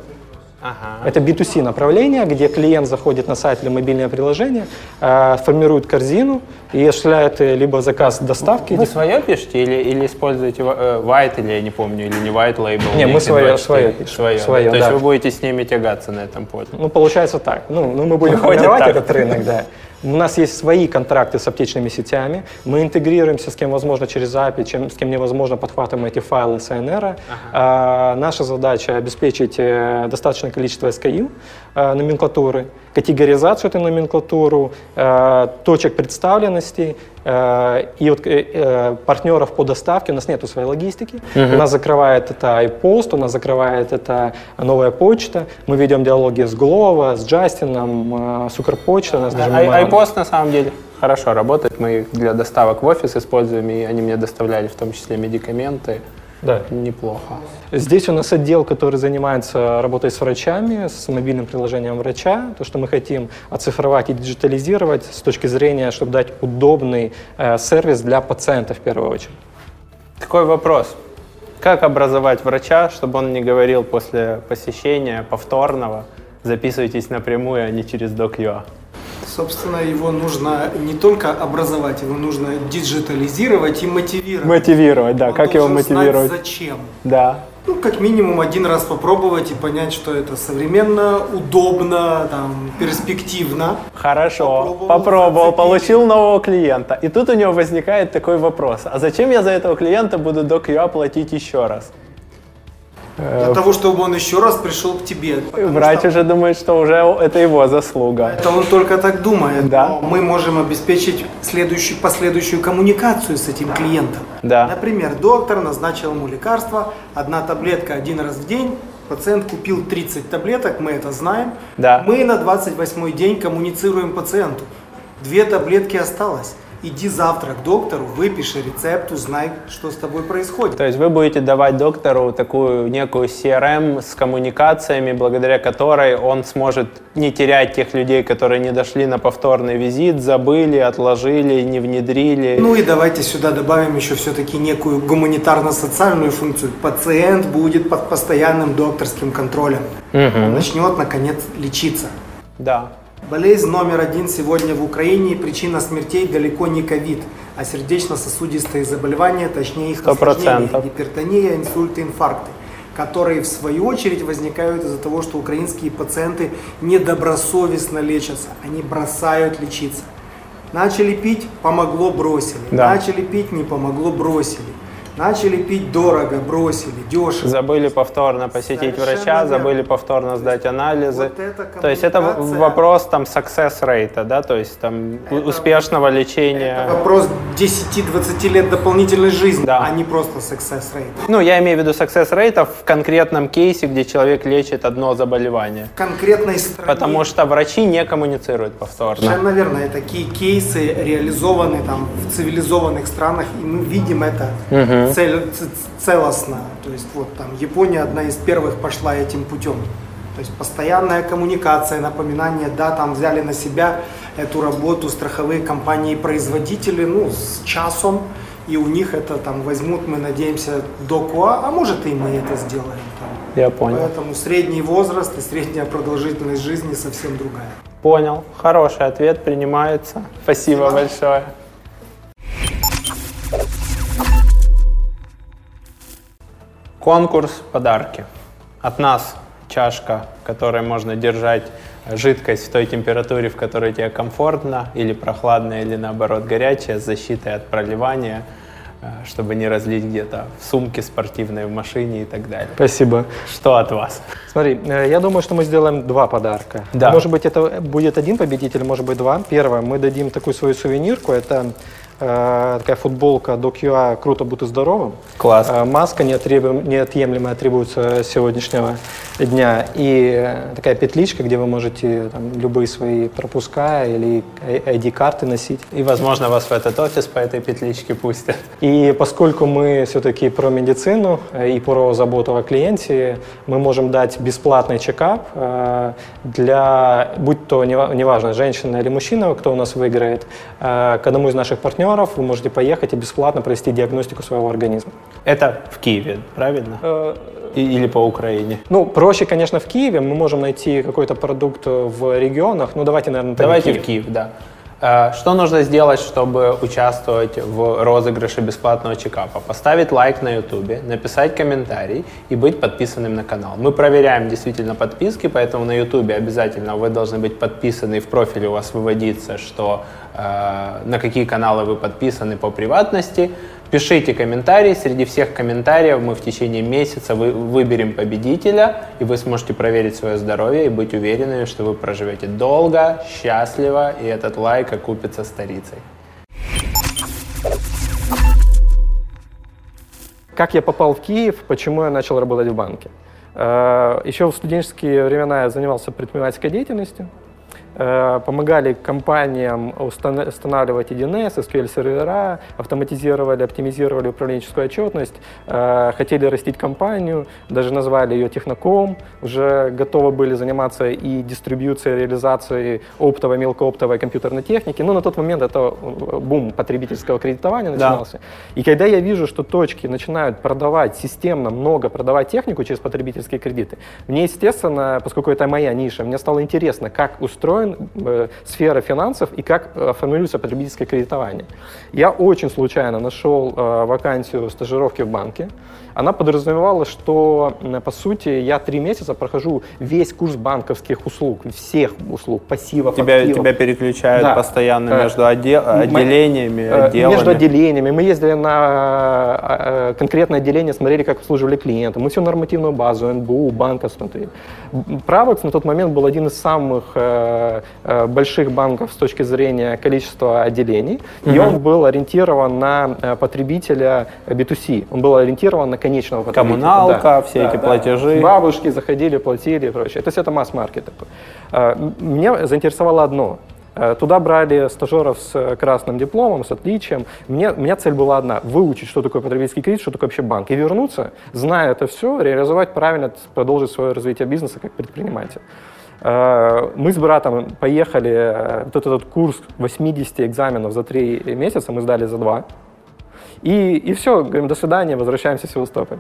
Ага. Это B2C направление, где клиент заходит на сайт или мобильное приложение, э, формирует корзину и осуществляет э, либо заказ доставки. Вы свое пишете или, или используете э, white, или я не помню, или не white label? Не, мы свое, свое пишем. Свое, свое да? да. То есть вы будете с ними тягаться на этом поле? Ну, получается так. Ну, ну мы будем формировать этот рынок, да. У нас есть свои контракты с аптечными сетями. Мы интегрируемся с кем возможно через API, чем, с кем невозможно подхватываем эти файлы с. Ага. А, наша задача обеспечить э, достаточное количество SKU номенклатуры, категоризацию этой номенклатуры, а, точек представленности а, и вот, а, партнеров по доставке. У нас нет своей логистики. Угу. У нас закрывает это iPost, у нас закрывает это новая почта. Мы ведем диалоги с Глова, с Джастином, с Укрпочтой. У нас даже iPost на самом деле хорошо работает. Мы их для доставок в офис используем, и они мне доставляли в том числе медикаменты. Да. Неплохо. Здесь у нас отдел, который занимается работой с врачами, с мобильным приложением врача. То, что мы хотим оцифровать и диджитализировать с точки зрения, чтобы дать удобный э, сервис для пациента в первую очередь. Такой вопрос. Как образовать врача, чтобы он не говорил после посещения повторного, записывайтесь напрямую, а не через DocUA? Собственно, его нужно не только образовать, его нужно диджитализировать и мотивировать. Мотивировать, да. Он как его мотивировать? Знать зачем? Да. Ну, как минимум один раз попробовать и понять, что это современно, удобно, там, перспективно. Хорошо, попробовал, попробовал получил нового клиента. И тут у него возникает такой вопрос. А зачем я за этого клиента буду до QA платить еще раз? Для э, того, чтобы он еще раз пришел к тебе. Врач что... уже думает, что уже это его заслуга. Это он только так думает. Да. мы можем обеспечить следующую, последующую коммуникацию с этим клиентом. Да. Например, доктор назначил ему лекарство, одна таблетка один раз в день, пациент купил 30 таблеток, мы это знаем. Да. Мы на 28 день коммуницируем пациенту. Две таблетки осталось. Иди завтра к доктору, выпиши рецепт, узнай, что с тобой происходит. То есть вы будете давать доктору такую некую CRM с коммуникациями, благодаря которой он сможет не терять тех людей, которые не дошли на повторный визит, забыли, отложили, не внедрили. Ну и давайте сюда добавим еще все-таки некую гуманитарно-социальную функцию. Пациент будет под постоянным докторским контролем. Он начнет, наконец, лечиться. Да. Болезнь номер один сегодня в Украине, причина смертей далеко не ковид, а сердечно-сосудистые заболевания, точнее их Сто осложнения, процентов. гипертония, инсульты, инфаркты, которые в свою очередь возникают из-за того, что украинские пациенты недобросовестно лечатся, они бросают лечиться. Начали пить, помогло, бросили. Да. Начали пить, не помогло, бросили. Начали пить дорого, бросили, дешево. Забыли повторно посетить Совершенно врача, верно. забыли повторно сдать анализы. Вот это то есть это коммуникация. вопрос там success rate, да, то есть там Это- успешного лечения. Вопрос 10-20 лет дополнительной жизни, Да. а не просто success rate. Ну, я имею в виду success rate в конкретном кейсе, где человек лечит одно заболевание. В конкретной стране. Потому что врачи не коммуницируют повторно. Совершенно верно. И такие кейсы реализованы там в цивилизованных странах, и мы видим это цель- целостно. То есть вот там Япония одна из первых пошла этим путем. То есть постоянная коммуникация, напоминание, да, там взяли на себя эту работу страховые компании-производители, ну, с часом, и у них это там возьмут, мы надеемся, до КУА, а может и мы это сделаем. там. Я понял. Поэтому средний возраст и средняя продолжительность жизни совсем другая. Понял. Хороший ответ принимается. Спасибо Спасибо. большое. Конкурс подарки. От нас чашка, в которой можно держать жидкость в той температуре, в которой тебе комфортно, или прохладная, или наоборот горячая, с защитой от проливания, э, чтобы не разлить где-то в сумке спортивной, в машине и так далее. Спасибо. Что от вас? Смотри, э, я думаю, что мы сделаем два подарка. Да. Может быть, это будет один победитель, может быть, два. Первое, мы дадим такую свою сувенирку. Это такая футболка до QA «Круто, будь здоровым». Класс. Э, Маска атрибут э, сегодняшнего дня. И э, такая петличка, где вы можете там, любые свои пропуска или ID-карты носить. И, возможно, вас в этот офис по этой петличке пустят. И поскольку мы все-таки про медицину э, и про заботу о клиенте, мы можем дать бесплатный чекап э, для, будь то нева- неважно, женщина или мужчина, кто у нас выиграет, э, к одному из наших партнеров вы можете поехать и бесплатно провести диагностику своего организма. Это в Киеве, правильно? Или по Украине? Ну, проще, конечно, в Киеве. Мы можем найти какой-то продукт в регионах. Ну, давайте, наверное, Давайте Киев. в Киев, да. Э, Что нужно сделать, чтобы участвовать в розыгрыше бесплатного чекапа? Поставить лайк на YouTube, написать комментарий и быть подписанным на канал. Мы проверяем действительно подписки, поэтому на YouTube обязательно вы должны быть подписаны, в профиле у вас выводится, что э, на какие каналы вы подписаны по приватности. Пишите комментарии. Среди всех комментариев мы в течение месяца вы, выберем победителя, и вы сможете проверить свое здоровье и быть уверенными, что вы проживете долго, счастливо, и этот лайк окупится старицей. Как я попал в Киев, почему я начал работать в банке? Э, Еще в студенческие времена я занимался предпринимательской деятельностью. Э, Помогали компаниям устан- устанавливать 1С, SQL-сервера, автоматизировали, оптимизировали управленческую отчетность, э, хотели растить компанию, даже назвали ее Техноком, уже готовы были заниматься и дистрибьюцией, реализацией оптовой, мелкооптовой компьютерной техники. Ну, на тот момент это э, бум потребительского кредитования Да. начинался. И когда я вижу, что точки начинают продавать системно много, продавать технику через потребительские кредиты, мне, естественно, поскольку это моя ниша, мне стало интересно, как устроен э, сфера финансов и как э, формируется потребительское кредитование. Я очень случайно нашел э, вакансию стажировки в банке. Она подразумевала, что, по сути, я три месяца прохожу весь курс банковских услуг, всех услуг, пассивов, Тебя, активов. тебя переключают Да. постоянно Э, между отдел- отделениями, отделами. Между отделениями. Мы ездили на конкретное отделение, смотрели, как обслуживали клиента. Мы всю нормативную базу, НБУ, банка смотрели. Правокс на тот момент был один из самых э, э, больших банков с точки зрения количества отделений. И он был ориентирован на э, потребителя B2C. Он был ориентирован на конечного потребителя. Коммуналка, Да, все да, эти да. платежи. Бабушки заходили, платили и прочее. То есть это масс-маркет такой. Э, Меня заинтересовало одно. Туда брали стажеров с красным дипломом, с отличием. Мне, у меня цель была одна – выучить, что такое потребительский кредит, что такое вообще банк, и вернуться, зная это все, реализовать правильно, продолжить свое развитие бизнеса как предприниматель. Э, мы с братом поехали, вот этот курс 80 экзаменов за 3 месяца мы сдали за 2. И, и все, говорим, до свидания, возвращаемся в Севастополь.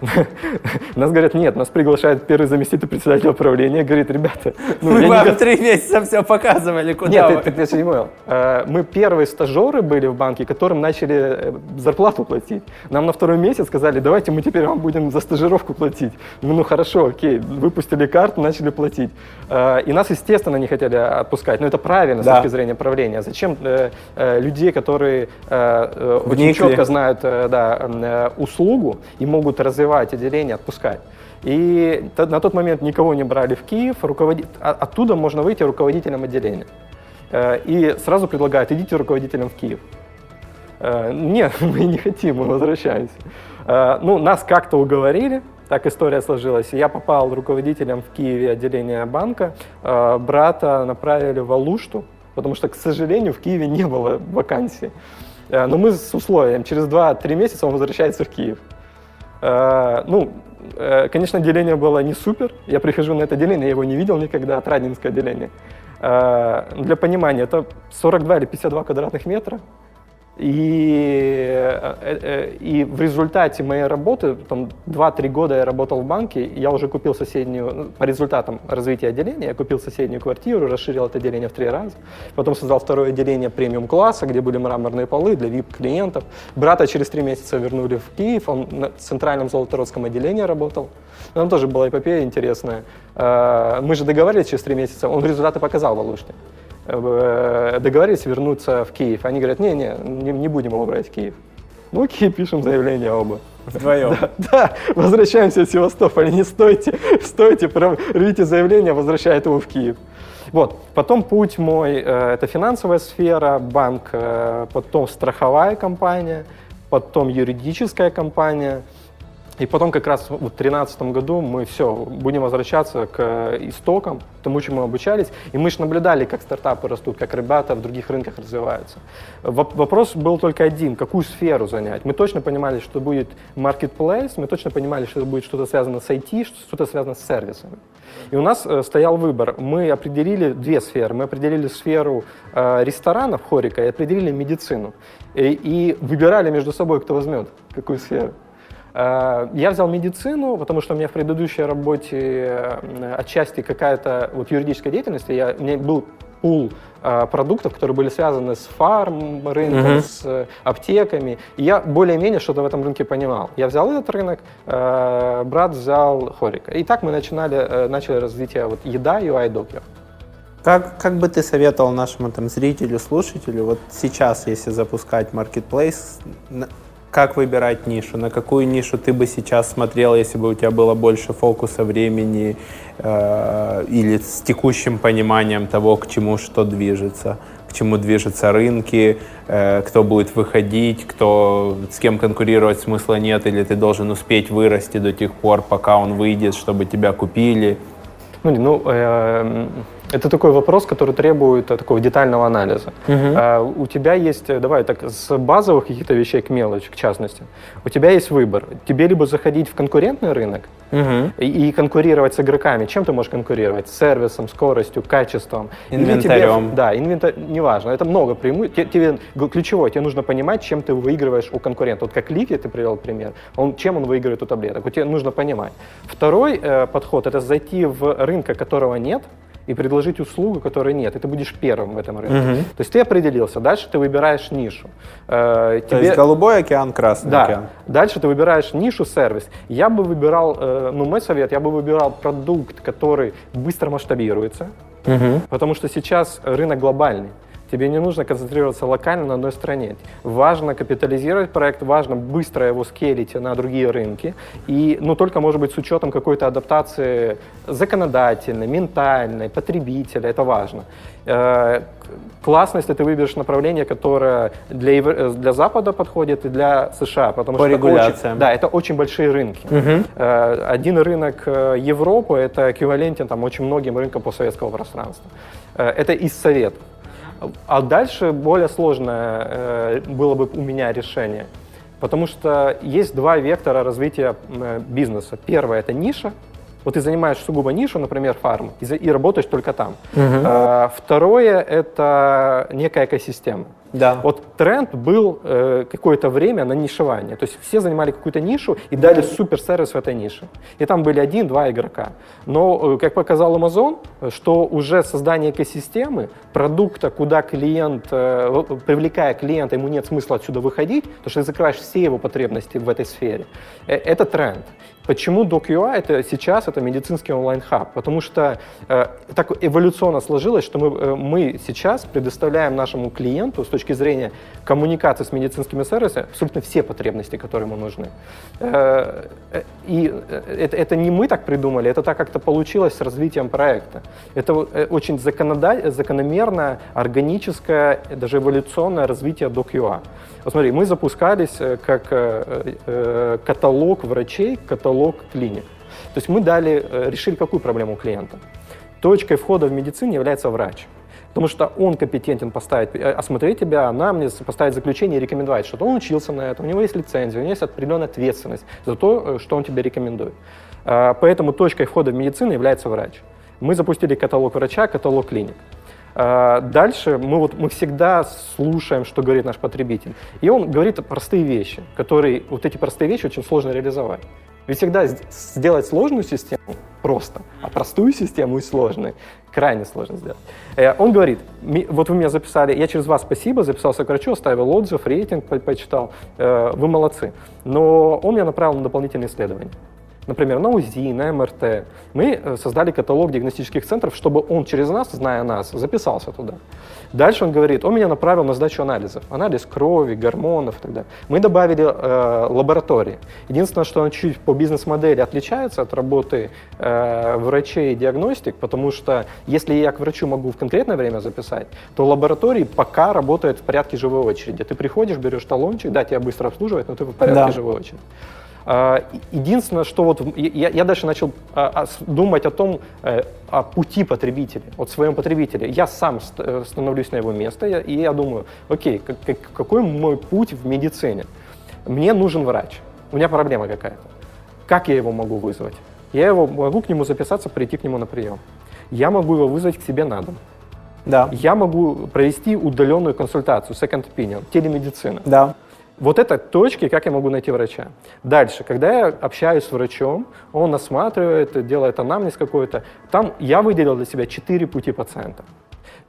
Нас говорят, нет, нас приглашает первый заместитель председателя управления, говорит, ребята... Ну, мы вам три месяца все показывали, куда Нет, ты, ты, ты не понял. Э, мы первые стажеры были в банке, которым начали э, зарплату платить. Нам на второй месяц сказали, давайте мы теперь вам будем за стажировку платить. Ну, ну хорошо, окей, выпустили карту, начали платить. Э, и нас, естественно, не хотели отпускать. Но это правильно да. с точки зрения правления. Зачем людей, которые очень четко знают да, услугу и могут развивать развивать отделение, отпускать. И на тот момент никого не брали в Киев, руководить, оттуда можно выйти руководителем отделения. Э, и сразу предлагают, идите руководителем в Киев. Э, нет, мы не хотим, мы возвращаемся. Э, ну, нас как-то уговорили, так история сложилась. Я попал руководителем в Киеве отделения банка, брата направили в Алушту, потому что, к сожалению, в Киеве не было вакансий. Но мы с условием, через 2-3 месяца он возвращается в Киев. Э, ну, э, конечно, деление было не супер. Я прихожу на это деление, я его не видел никогда, Отрадинское деление. Э, для понимания, это 42 или 52 квадратных метра. И, э, э, и в результате моей работы, там 2-3 года я работал в банке, я уже купил соседнюю, ну, по результатам развития отделения, я купил соседнюю квартиру, расширил это отделение в три раза. Потом создал второе отделение премиум-класса, где были мраморные полы для VIP-клиентов. Брата через три месяца вернули в Киев, он на центральном золотородском отделении работал. Там тоже была эпопея интересная. Э, мы же договорились через три месяца, он результаты показал в Алуште. Э, договорились вернуться в Киев. Они говорят, не-не, не будем его брать в Киев. Ну окей, пишем заявление оба. Вдвоем? Да, да, возвращаемся в Севастополь, не стойте, стойте, рвите заявление, возвращает его в Киев. Вот, потом путь мой, э, это финансовая сфера, банк, э, потом страховая компания, потом юридическая компания – и потом как раз в 2013 году мы все, будем возвращаться к истокам, тому, чему мы обучались. И мы же наблюдали, как стартапы растут, как ребята в других рынках развиваются. Вопрос был только один, какую сферу занять. Мы точно понимали, что будет marketplace, мы точно понимали, что это будет что-то связано с IT, что-то связано с сервисами. И у нас э, стоял выбор. Мы определили две сферы. Мы определили сферу э, ресторанов Хорика и определили медицину. И выбирали между собой, кто возьмет какую сферу. Э, я взял медицину, потому что у меня в предыдущей работе э, отчасти какая-то вот юридическая деятельность, я, у меня был пул э, продуктов, которые были связаны с фарм рынком, uh-huh. с аптеками. И я более-менее что-то в этом рынке понимал. Я взял этот рынок, брат взял Хорика. И так мы начинали, начали развитие вот еда и UI Как, как бы ты советовал нашему там, зрителю, слушателю, вот сейчас, если запускать marketplace, как выбирать нишу, на какую нишу ты бы сейчас смотрел, если бы у тебя было больше фокуса времени э, или с текущим пониманием того, к чему что движется, к чему движутся рынки, э, кто будет выходить, кто с кем конкурировать смысла нет, или ты должен успеть вырасти до тех пор, пока он выйдет, чтобы тебя купили. Ну, ну э, это такой вопрос, который требует э, такого детального анализа. Угу. А, у тебя есть, э, давай так, с базовых каких-то вещей к мелочи, к частности, у тебя есть выбор. Тебе либо заходить в конкурентный рынок угу. и, и конкурировать с игроками. Чем ты можешь конкурировать? С сервисом, скоростью, качеством. Инвентарем. Тебе, да, инвентарь, неважно, это много преимуществ. Тебе, ключевое, тебе нужно понимать, чем ты выигрываешь у конкурента. Вот как Лифи, ты привел пример, он, чем он выигрывает у таблеток. Вот тебе нужно понимать. Второй э, подход – это зайти в рынок, которого нет, и предложить услугу, которой нет, и ты будешь первым в этом рынке. Угу. То есть ты определился, дальше ты выбираешь нишу. Э, тебе... То есть голубой океан, красный да. океан. Дальше ты выбираешь нишу, сервис. Я бы выбирал, э, ну мой совет, я бы выбирал продукт, который быстро масштабируется, угу. потому что сейчас рынок глобальный. Тебе не нужно концентрироваться локально на одной стране. Важно капитализировать проект, важно быстро его скелить на другие рынки, и, но только, может быть, с учетом какой-то адаптации законодательной, ментальной, потребителя, это важно. Э, классно, если ты выберешь направление, которое для, для Запада подходит и для США, потому По что регуляциям. Это очень, да, это очень большие рынки. Угу. Один рынок э, Европы это эквивалентен там, очень многим рынкам постсоветского пространства. Это из Советов. А дальше более сложное э, было бы у меня решение. Потому что есть два вектора развития э, бизнеса. Первое – это ниша, вот ты занимаешь сугубо нишу, например, фарм, и, и работаешь только там. Угу. А, второе – это некая экосистема. Да. Вот тренд был э, какое-то время на нишевание. То есть все занимали какую-то нишу и дали суперсервис в этой нише. И там были один-два игрока. Но, э, как показал Amazon, что уже создание экосистемы, продукта, куда клиент, э, привлекая клиента, ему нет смысла отсюда выходить, потому что ты закрываешь все его потребности в этой сфере. Э, это тренд. Почему DocUI это сейчас это медицинский онлайн-хаб? Потому что э, так эволюционно сложилось, что мы, э, мы сейчас предоставляем нашему клиенту с точки зрения коммуникации с медицинскими сервисами абсолютно все потребности, которые ему нужны. Э, э и э, это, это не мы так придумали, это так как-то получилось с развитием проекта. Это э, очень закономерное, органическое, даже эволюционное развитие DocUI. Вот смотри, мы запускались как э, э, каталог врачей, каталог клиник. То есть мы дали, решили какую проблему клиента. Точкой входа в медицину является врач. Потому что он компетентен поставить, осмотреть тебя, анамнез, поставить заключение и рекомендовать что-то. Он учился на это, у него есть лицензия, у него есть определенная ответственность за то, что он тебе рекомендует. Поэтому точкой входа в медицину является врач. Мы запустили каталог врача, каталог клиник. А, дальше мы, вот, мы всегда слушаем, что говорит наш потребитель. И он говорит простые вещи, которые, вот эти простые вещи очень сложно реализовать. Ведь всегда сделать сложную систему просто, а простую систему и сложную крайне сложно сделать. Э, он говорит, вот вы меня записали, я через вас спасибо, записался к врачу, оставил отзыв, рейтинг почитал, э, вы молодцы. Но он меня направил на дополнительные исследования например, на УЗИ, на МРТ. Мы э, создали каталог диагностических центров, чтобы он через нас, зная нас, записался туда. Дальше он говорит, он меня направил на сдачу анализов. Анализ крови, гормонов и так далее. Мы добавили э, лаборатории. Единственное, что он чуть по бизнес-модели отличается от работы э, врачей и диагностик, потому что если я к врачу могу в конкретное время записать, то лаборатории пока работают в порядке живой очереди. Ты приходишь, берешь талончик, да, тебя быстро обслуживают, но ты в порядке да. живой очереди. А, единственное, что вот я, я дальше начал а, думать о том, э, о пути потребителя, от своем потребителе. Я сам э, становлюсь на его место, и я думаю, окей, как, какой мой путь в медицине? Мне нужен врач, у меня проблема какая-то. Как я его могу вызвать? Я его могу к нему записаться, прийти к нему на прием. Я могу его вызвать к себе на дом. Да. Я могу провести удаленную консультацию, second opinion, телемедицина. Да. Вот это точки, как я могу найти врача. Дальше, когда я общаюсь с врачом, он осматривает, делает анамнез какой-то, там я выделил для себя четыре пути пациента.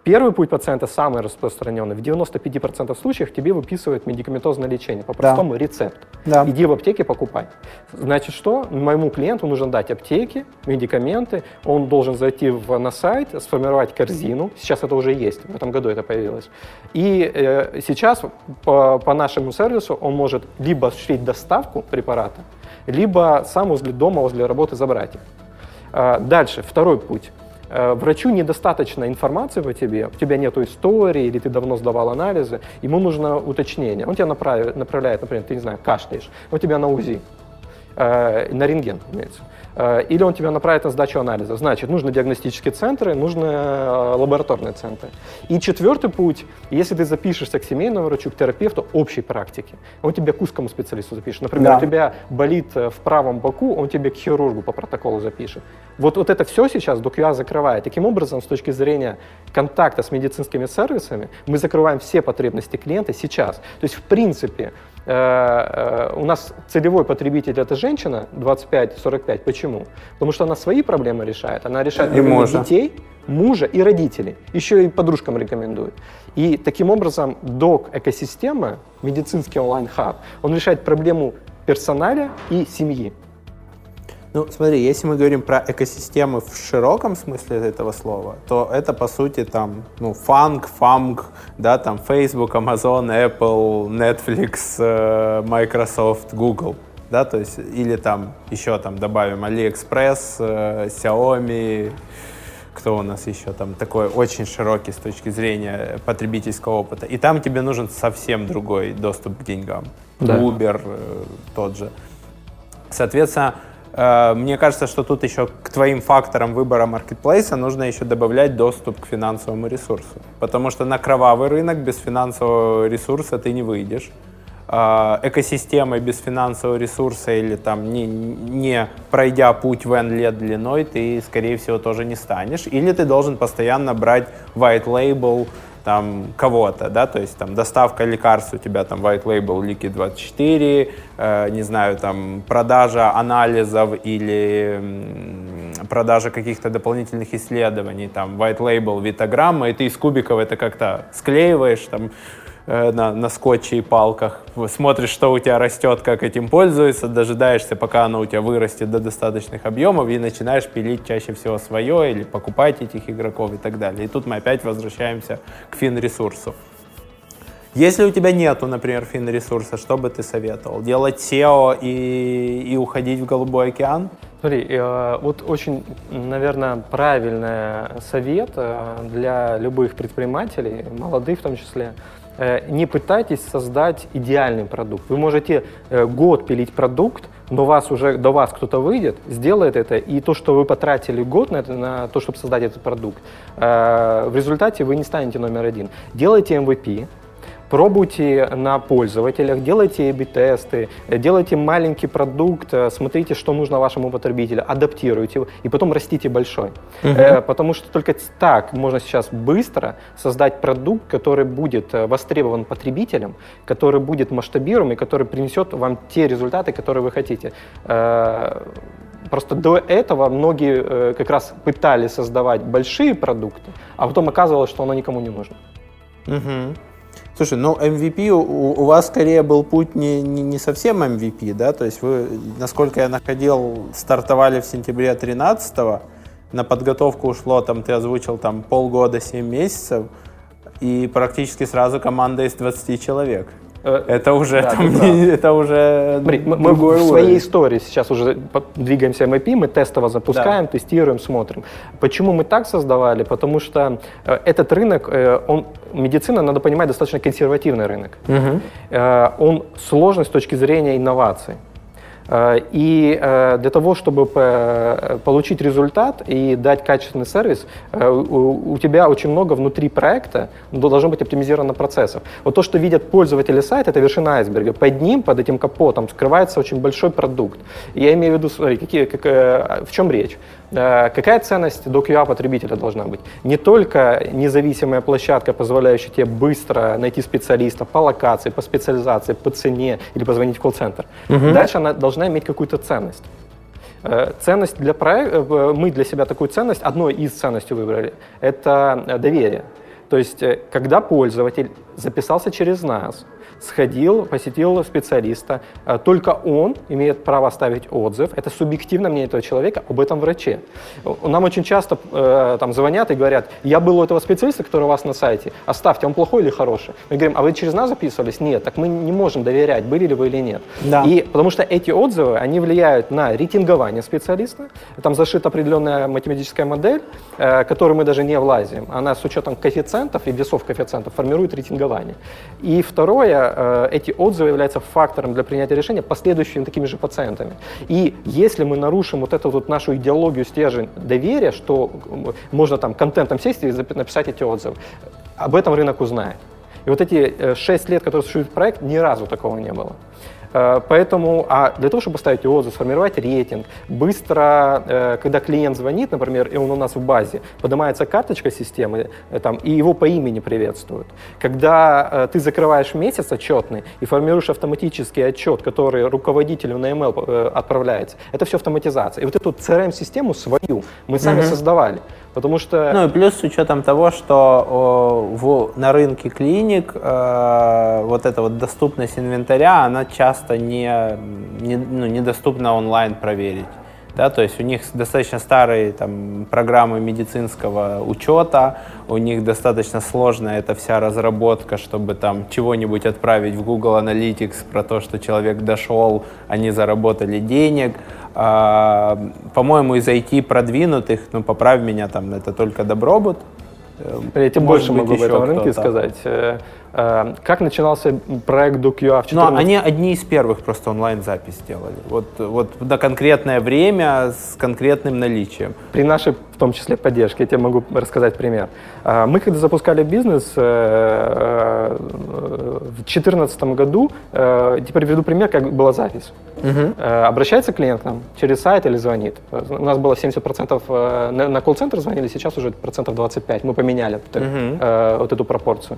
Первый путь пациента самый распространенный. В 95% случаев тебе выписывают медикаментозное лечение, по-простому да. рецепт. Да. Иди в аптеке покупай. Значит, что? Моему клиенту нужно дать аптеки, медикаменты, он должен зайти в, на сайт, сформировать корзину. Сейчас это уже есть, в этом году это появилось. И э, сейчас по, по нашему сервису он может либо осуществить доставку препарата, либо сам возле дома, возле работы забрать их. А, дальше, второй путь. Э, врачу недостаточно информации по тебе, у тебя нет истории, или ты давно сдавал анализы, ему нужно уточнение. Он тебя направляет, направляет например, ты не знаю, кашляешь, он тебя на УЗИ, э, на рентген, имеется. Э, или он тебя направит на сдачу анализов. Значит, нужны диагностические центры, нужны э, лабораторные центры. И четвертый путь, если ты запишешься к семейному врачу, к терапевту общей практики, он тебя к узкому специалисту запишет. Например, да. у тебя болит э, в правом боку, он тебе к хирургу по протоколу запишет. Вот, вот это все сейчас DocUA закрывает. Таким образом, с точки зрения контакта с медицинскими сервисами, мы закрываем все потребности клиента сейчас. То есть, в принципе, Э, э, у нас целевой потребитель это женщина 25-45. Почему? Потому что она свои проблемы решает. Она решает проблемы детей, мужа и родителей. Еще и подружкам рекомендует. И таким образом док экосистема, медицинский онлайн-хаб, он решает проблему персоналя и семьи. Ну, смотри, если мы говорим про экосистемы в широком смысле этого слова, то это, по сути, там, ну, фанк, фанк, да, там, Facebook, Amazon, Apple, Netflix, э, Microsoft, Google, да, то есть, или там еще там добавим AliExpress, э, Xiaomi, кто у нас еще там такой очень широкий с точки зрения потребительского опыта. И там тебе нужен совсем другой доступ к деньгам. Да. Uber э, тот же. Соответственно, мне кажется, что тут еще к твоим факторам выбора маркетплейса нужно еще добавлять доступ к финансовому ресурсу. Потому что на кровавый рынок без финансового ресурса ты не выйдешь. Э, экосистемой без финансового ресурса или там не, не пройдя путь в N лет длиной, ты, скорее всего, тоже не станешь. Или ты должен постоянно брать white label, там кого-то, да, то есть там доставка лекарств у тебя там white label Liquid 24, э, не знаю, там продажа анализов или продажа каких-то дополнительных исследований, там white label витограмма, и ты из кубиков это как-то склеиваешь, там на, на скотче и палках, смотришь, что у тебя растет, как этим пользуется, дожидаешься, пока оно у тебя вырастет до достаточных объемов и начинаешь пилить чаще всего свое или покупать этих игроков и так далее. И тут мы опять возвращаемся к фин-ресурсу. Если у тебя нету, например, фин-ресурса, что бы ты советовал? Делать SEO и, и уходить в голубой океан? Смотри, э, вот очень, наверное, правильный совет э, для любых предпринимателей, молодых в том числе, Э, не пытайтесь создать идеальный продукт. Вы можете э, год пилить продукт, но вас уже, до вас кто-то выйдет, сделает это, и то, что вы потратили год на, это, на то, чтобы создать этот продукт, э, в результате вы не станете номер один. Делайте MVP, пробуйте на пользователях, делайте A-B-тесты, делайте маленький продукт, э, смотрите, что нужно вашему потребителю, адаптируйте его, и потом растите большой. Угу. Потому что только так можно сейчас быстро создать продукт, который будет э, востребован потребителем, который будет масштабируем и который принесет вам те результаты, которые вы хотите. Просто до этого многие как раз пытались создавать большие продукты, а потом оказывалось, что оно никому не нужно. Угу. Слушай, ну MVP у, у вас скорее был путь не, не, не совсем MVP, да? То есть вы, насколько я находил, стартовали в сентябре 13 на подготовку ушло, там ты озвучил, там полгода, 7 месяцев, и практически сразу команда из 20 человек. Э, это уже, да, там, не, это уже Смотри, мы, мы в своей истории сейчас уже двигаемся MVP, мы тестово запускаем, да. тестируем, смотрим. Почему мы так создавали? Потому что э, этот рынок, э, он, медицина, надо понимать, достаточно консервативный рынок. Угу. Он сложный с точки зрения инноваций. Э, и э, для того, чтобы получить результат и дать качественный сервис, э, у тебя очень много внутри проекта должно быть оптимизировано процессов. Вот то, что видят пользователи сайта, это вершина айсберга. Под ним, под этим капотом, скрывается очень большой продукт. Я имею в виду, смотри, какие, как, в чем речь? Э, какая ценность до QA потребителя должна быть? Не только независимая площадка, позволяющая тебе быстро найти специалиста по локации, по специализации, по цене или позвонить в колл-центр. Угу. Дальше она должна иметь какую-то ценность. Э, ценность для проекта, э, мы для себя такую ценность, одной из ценностей выбрали, это доверие. То есть, когда пользователь записался через нас, сходил, посетил специалиста. Э, только он имеет право оставить отзыв. Это субъективно мнение этого человека об этом враче. Нам очень часто э, там звонят и говорят, я был у этого специалиста, который у вас на сайте, оставьте, он плохой или хороший? Мы говорим, а вы через нас записывались? Нет, так мы не можем доверять, были ли вы или нет. Да. И потому что эти отзывы, они влияют на рейтингование специалиста. Там зашита определенная математическая модель, э, которую мы даже не влазим. Она с учетом коэффициентов и весов коэффициентов формирует рейтингование. И второе, Э, эти отзывы являются фактором для принятия решения последующими такими же пациентами. И если мы нарушим вот эту вот нашу идеологию стержень доверия, что можно там контентом сесть и написать эти отзывы, об этом рынок узнает. И вот эти 6 э, лет, которые существует проект, ни разу такого не было. Э, поэтому, а для того, чтобы поставить отзыв, сформировать рейтинг, быстро, э, когда клиент звонит, например, и он у нас в базе, поднимается карточка системы, э, там, и его по имени приветствуют. Когда ты закрываешь месяц отчетный и формируешь автоматический отчет, который руководителю на email отправляется, это все автоматизация. И вот эту CRM-систему свою мы сами mm-hmm. создавали. Потому что... Ну и плюс с учетом того, что о, в, на рынке клиник э, вот эта вот доступность инвентаря, она часто не, не, ну, недоступна онлайн проверить. Да, то есть у них достаточно старые там, программы медицинского учета, у них достаточно сложная эта вся разработка, чтобы там чего-нибудь отправить в Google Analytics про то, что человек дошел, они заработали денег. А, по-моему, из IT продвинутых, ну, поправь меня, там, это только Добробут, Я тебе больше могу об этом рынке сказать. Э, э, Как начинался проект DoQA в Ну, 2014 они одни из первых просто онлайн-запись сделали. Вот, вот на конкретное время с конкретным наличием. При нашей, в том числе, поддержке, я тебе могу рассказать пример. А, Мы, когда запускали бизнес э, э, в 2014 году, э, теперь приведу пример, как была запись. Э, Обращается клиент к нам через сайт или звонит. Э, У нас было 70% э, на на колл-центр звонили, сейчас уже процентов 25. Мы поменяли э, вот эту пропорцию.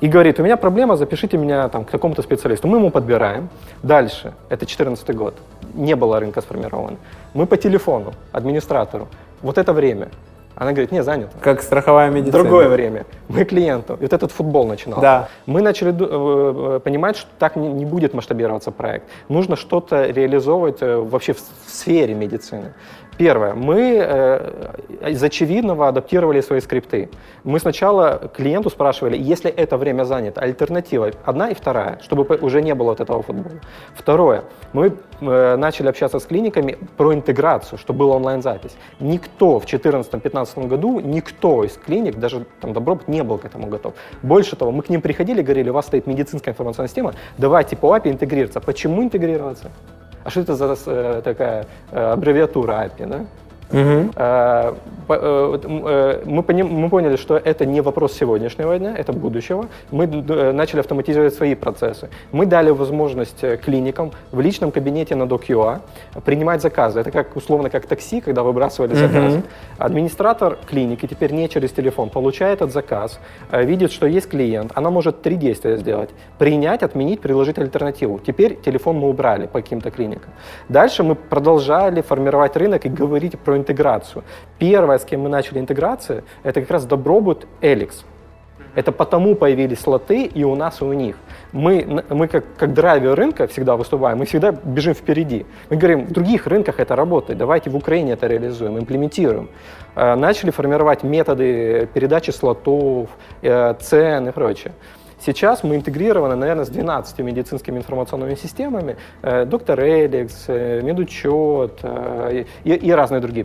И говорит, у меня проблема, запишите меня там, к такому-то специалисту. Мы ему подбираем. Дальше, это 2014 год, не было рынка сформировано. Мы по телефону администратору, вот это время. Она говорит, не, занято. Как страховая медицина. Другое время. Мы клиенту. И вот этот футбол начинался. Да. Мы начали э, э, понимать, что так не, не будет масштабироваться проект. Нужно что-то реализовывать э, вообще в, в сфере медицины. Первое. Мы э, из очевидного адаптировали свои скрипты. Мы сначала клиенту спрашивали, если это время занято, альтернатива одна и вторая, чтобы уже не было вот этого футбола. Второе. Мы э, начали общаться с клиниками про интеграцию, чтобы была онлайн-запись. Никто в 2014-2015 году, никто из клиник, даже там Добробут, не был к этому готов. Больше того, мы к ним приходили говорили, у вас стоит медицинская информационная система, давайте по API интегрироваться. Почему интегрироваться? А что это за э, такая э, аббревиатура API, да? Э, Мы, поним- мы поняли, что это не вопрос сегодняшнего дня, это будущего. Мы начали автоматизировать свои процессы. Мы дали возможность клиникам в личном кабинете на DocUA принимать заказы. Это как условно как такси, когда выбрасывали заказ. Администратор клиники теперь не через телефон получает этот заказ, видит, что есть клиент, она может три действия сделать. Принять, отменить, предложить альтернативу. Теперь телефон мы убрали по каким-то клиникам. Дальше мы продолжали формировать рынок и говорить про интеграцию. Первое, с кем мы начали интеграцию, это как раз Добробут Эликс. Это потому появились слоты и у нас, и у них. Мы, мы как, как драйвер рынка всегда выступаем, мы всегда бежим впереди. Мы говорим, в других рынках это работает, давайте в Украине это реализуем, имплементируем. Э, Начали формировать методы передачи слотов, э, цен и прочее. Сейчас мы интегрированы, наверное, с 12 медицинскими информационными системами. Э, Доктор Эликс, э, Медучет э, и, разные другие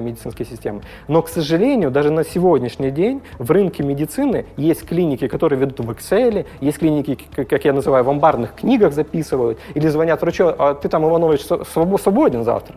медицинские системы. Но, к сожалению, даже на сегодняшний день в рынке медицины есть клиники, которые ведут в Excel, есть клиники, как я называю, в амбарных книгах записывают, или звонят врачу, а ты там, Иванович, св- свобо- свободен завтра.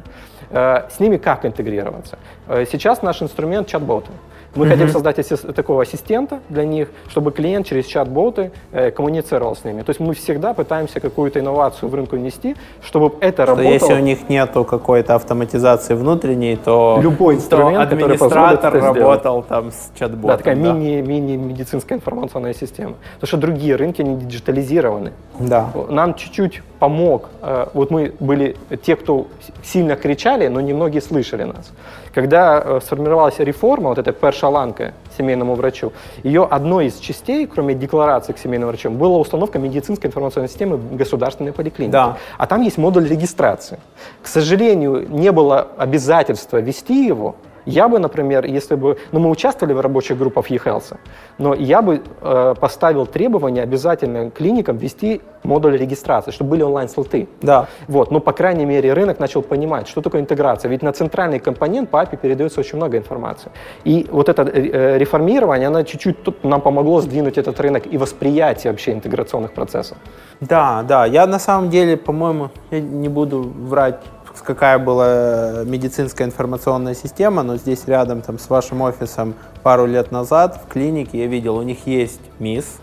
С ними как интегрироваться? Сейчас наш инструмент чат-боты. Мы хотим создать асис- такого ассистента для них, чтобы клиент через чат-боты э, коммуницировал с ними. То есть мы всегда пытаемся какую-то инновацию в рынку внести, чтобы это Что работало. если у них нету какой-то автоматизации внутренней, то, Любой то инструмент, позволит администратор это сделать. работал там с чат-ботом. Да, такая да. мини, мини-медицинская информационная система. Потому что другие рынки, они диджитализированы. Да. Нам чуть-чуть помог. э, Вот мы были те, кто сильно кричали, но немногие слышали нас. Когда э, сформировалась реформа, вот эта перша ланка семейному врачу, ее одной из частей, кроме декларации к семейным врачам, была установка медицинской информационной системы государственной поликлиники. Да. А там есть модуль регистрации. К сожалению, не было обязательства вести его. Я бы, например, если бы... Ну, мы участвовали в рабочих группах eHealth, но я бы э, поставил требование обязательно клиникам вести модуль регистрации, чтобы были онлайн-слоты. Да. Вот, но, по крайней мере, рынок начал понимать, что такое интеграция. Ведь на центральный компонент по API передается очень много информации. И вот это э, реформирование, оно чуть-чуть тут нам помогло сдвинуть этот рынок и восприятие вообще интеграционных процессов. Да, да. Я на самом деле, по-моему, я не буду врать, какая была медицинская информационная система, но здесь рядом там с вашим офисом пару лет назад в клинике я видел, у них есть МИС,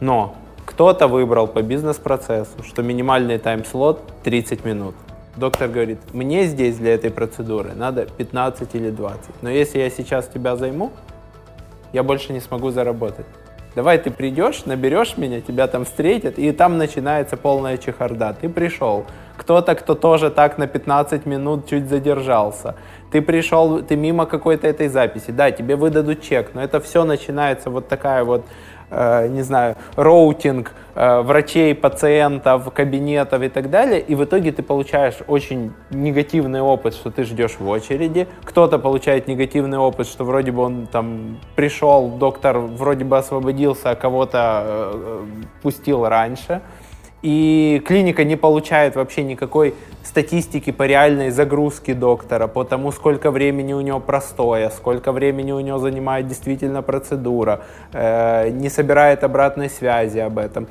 но кто-то выбрал по бизнес-процессу, что минимальный тайм-слот 30 минут. Доктор говорит, мне здесь для этой процедуры надо 15 или 20. Но если я сейчас тебя займу, я больше не смогу заработать. Давай ты придешь, наберешь меня, тебя там встретят, и там начинается полная чехарда. Ты пришел, кто-то, кто тоже так на 15 минут чуть задержался. Ты пришел, ты мимо какой-то этой записи. Да, тебе выдадут чек, но это все начинается вот такая вот, не знаю, роутинг э, врачей, пациентов, кабинетов и так далее. И в итоге ты получаешь очень негативный опыт, что ты ждешь в очереди. Кто-то получает негативный опыт, что вроде бы он там пришел, доктор вроде бы освободился, а кого-то э, э, пустил раньше. И клиника не получает вообще никакой статистики по реальной загрузке доктора, по тому, сколько времени у него простоя, сколько времени у него занимает действительно процедура, э, не собирает обратной связи об этом.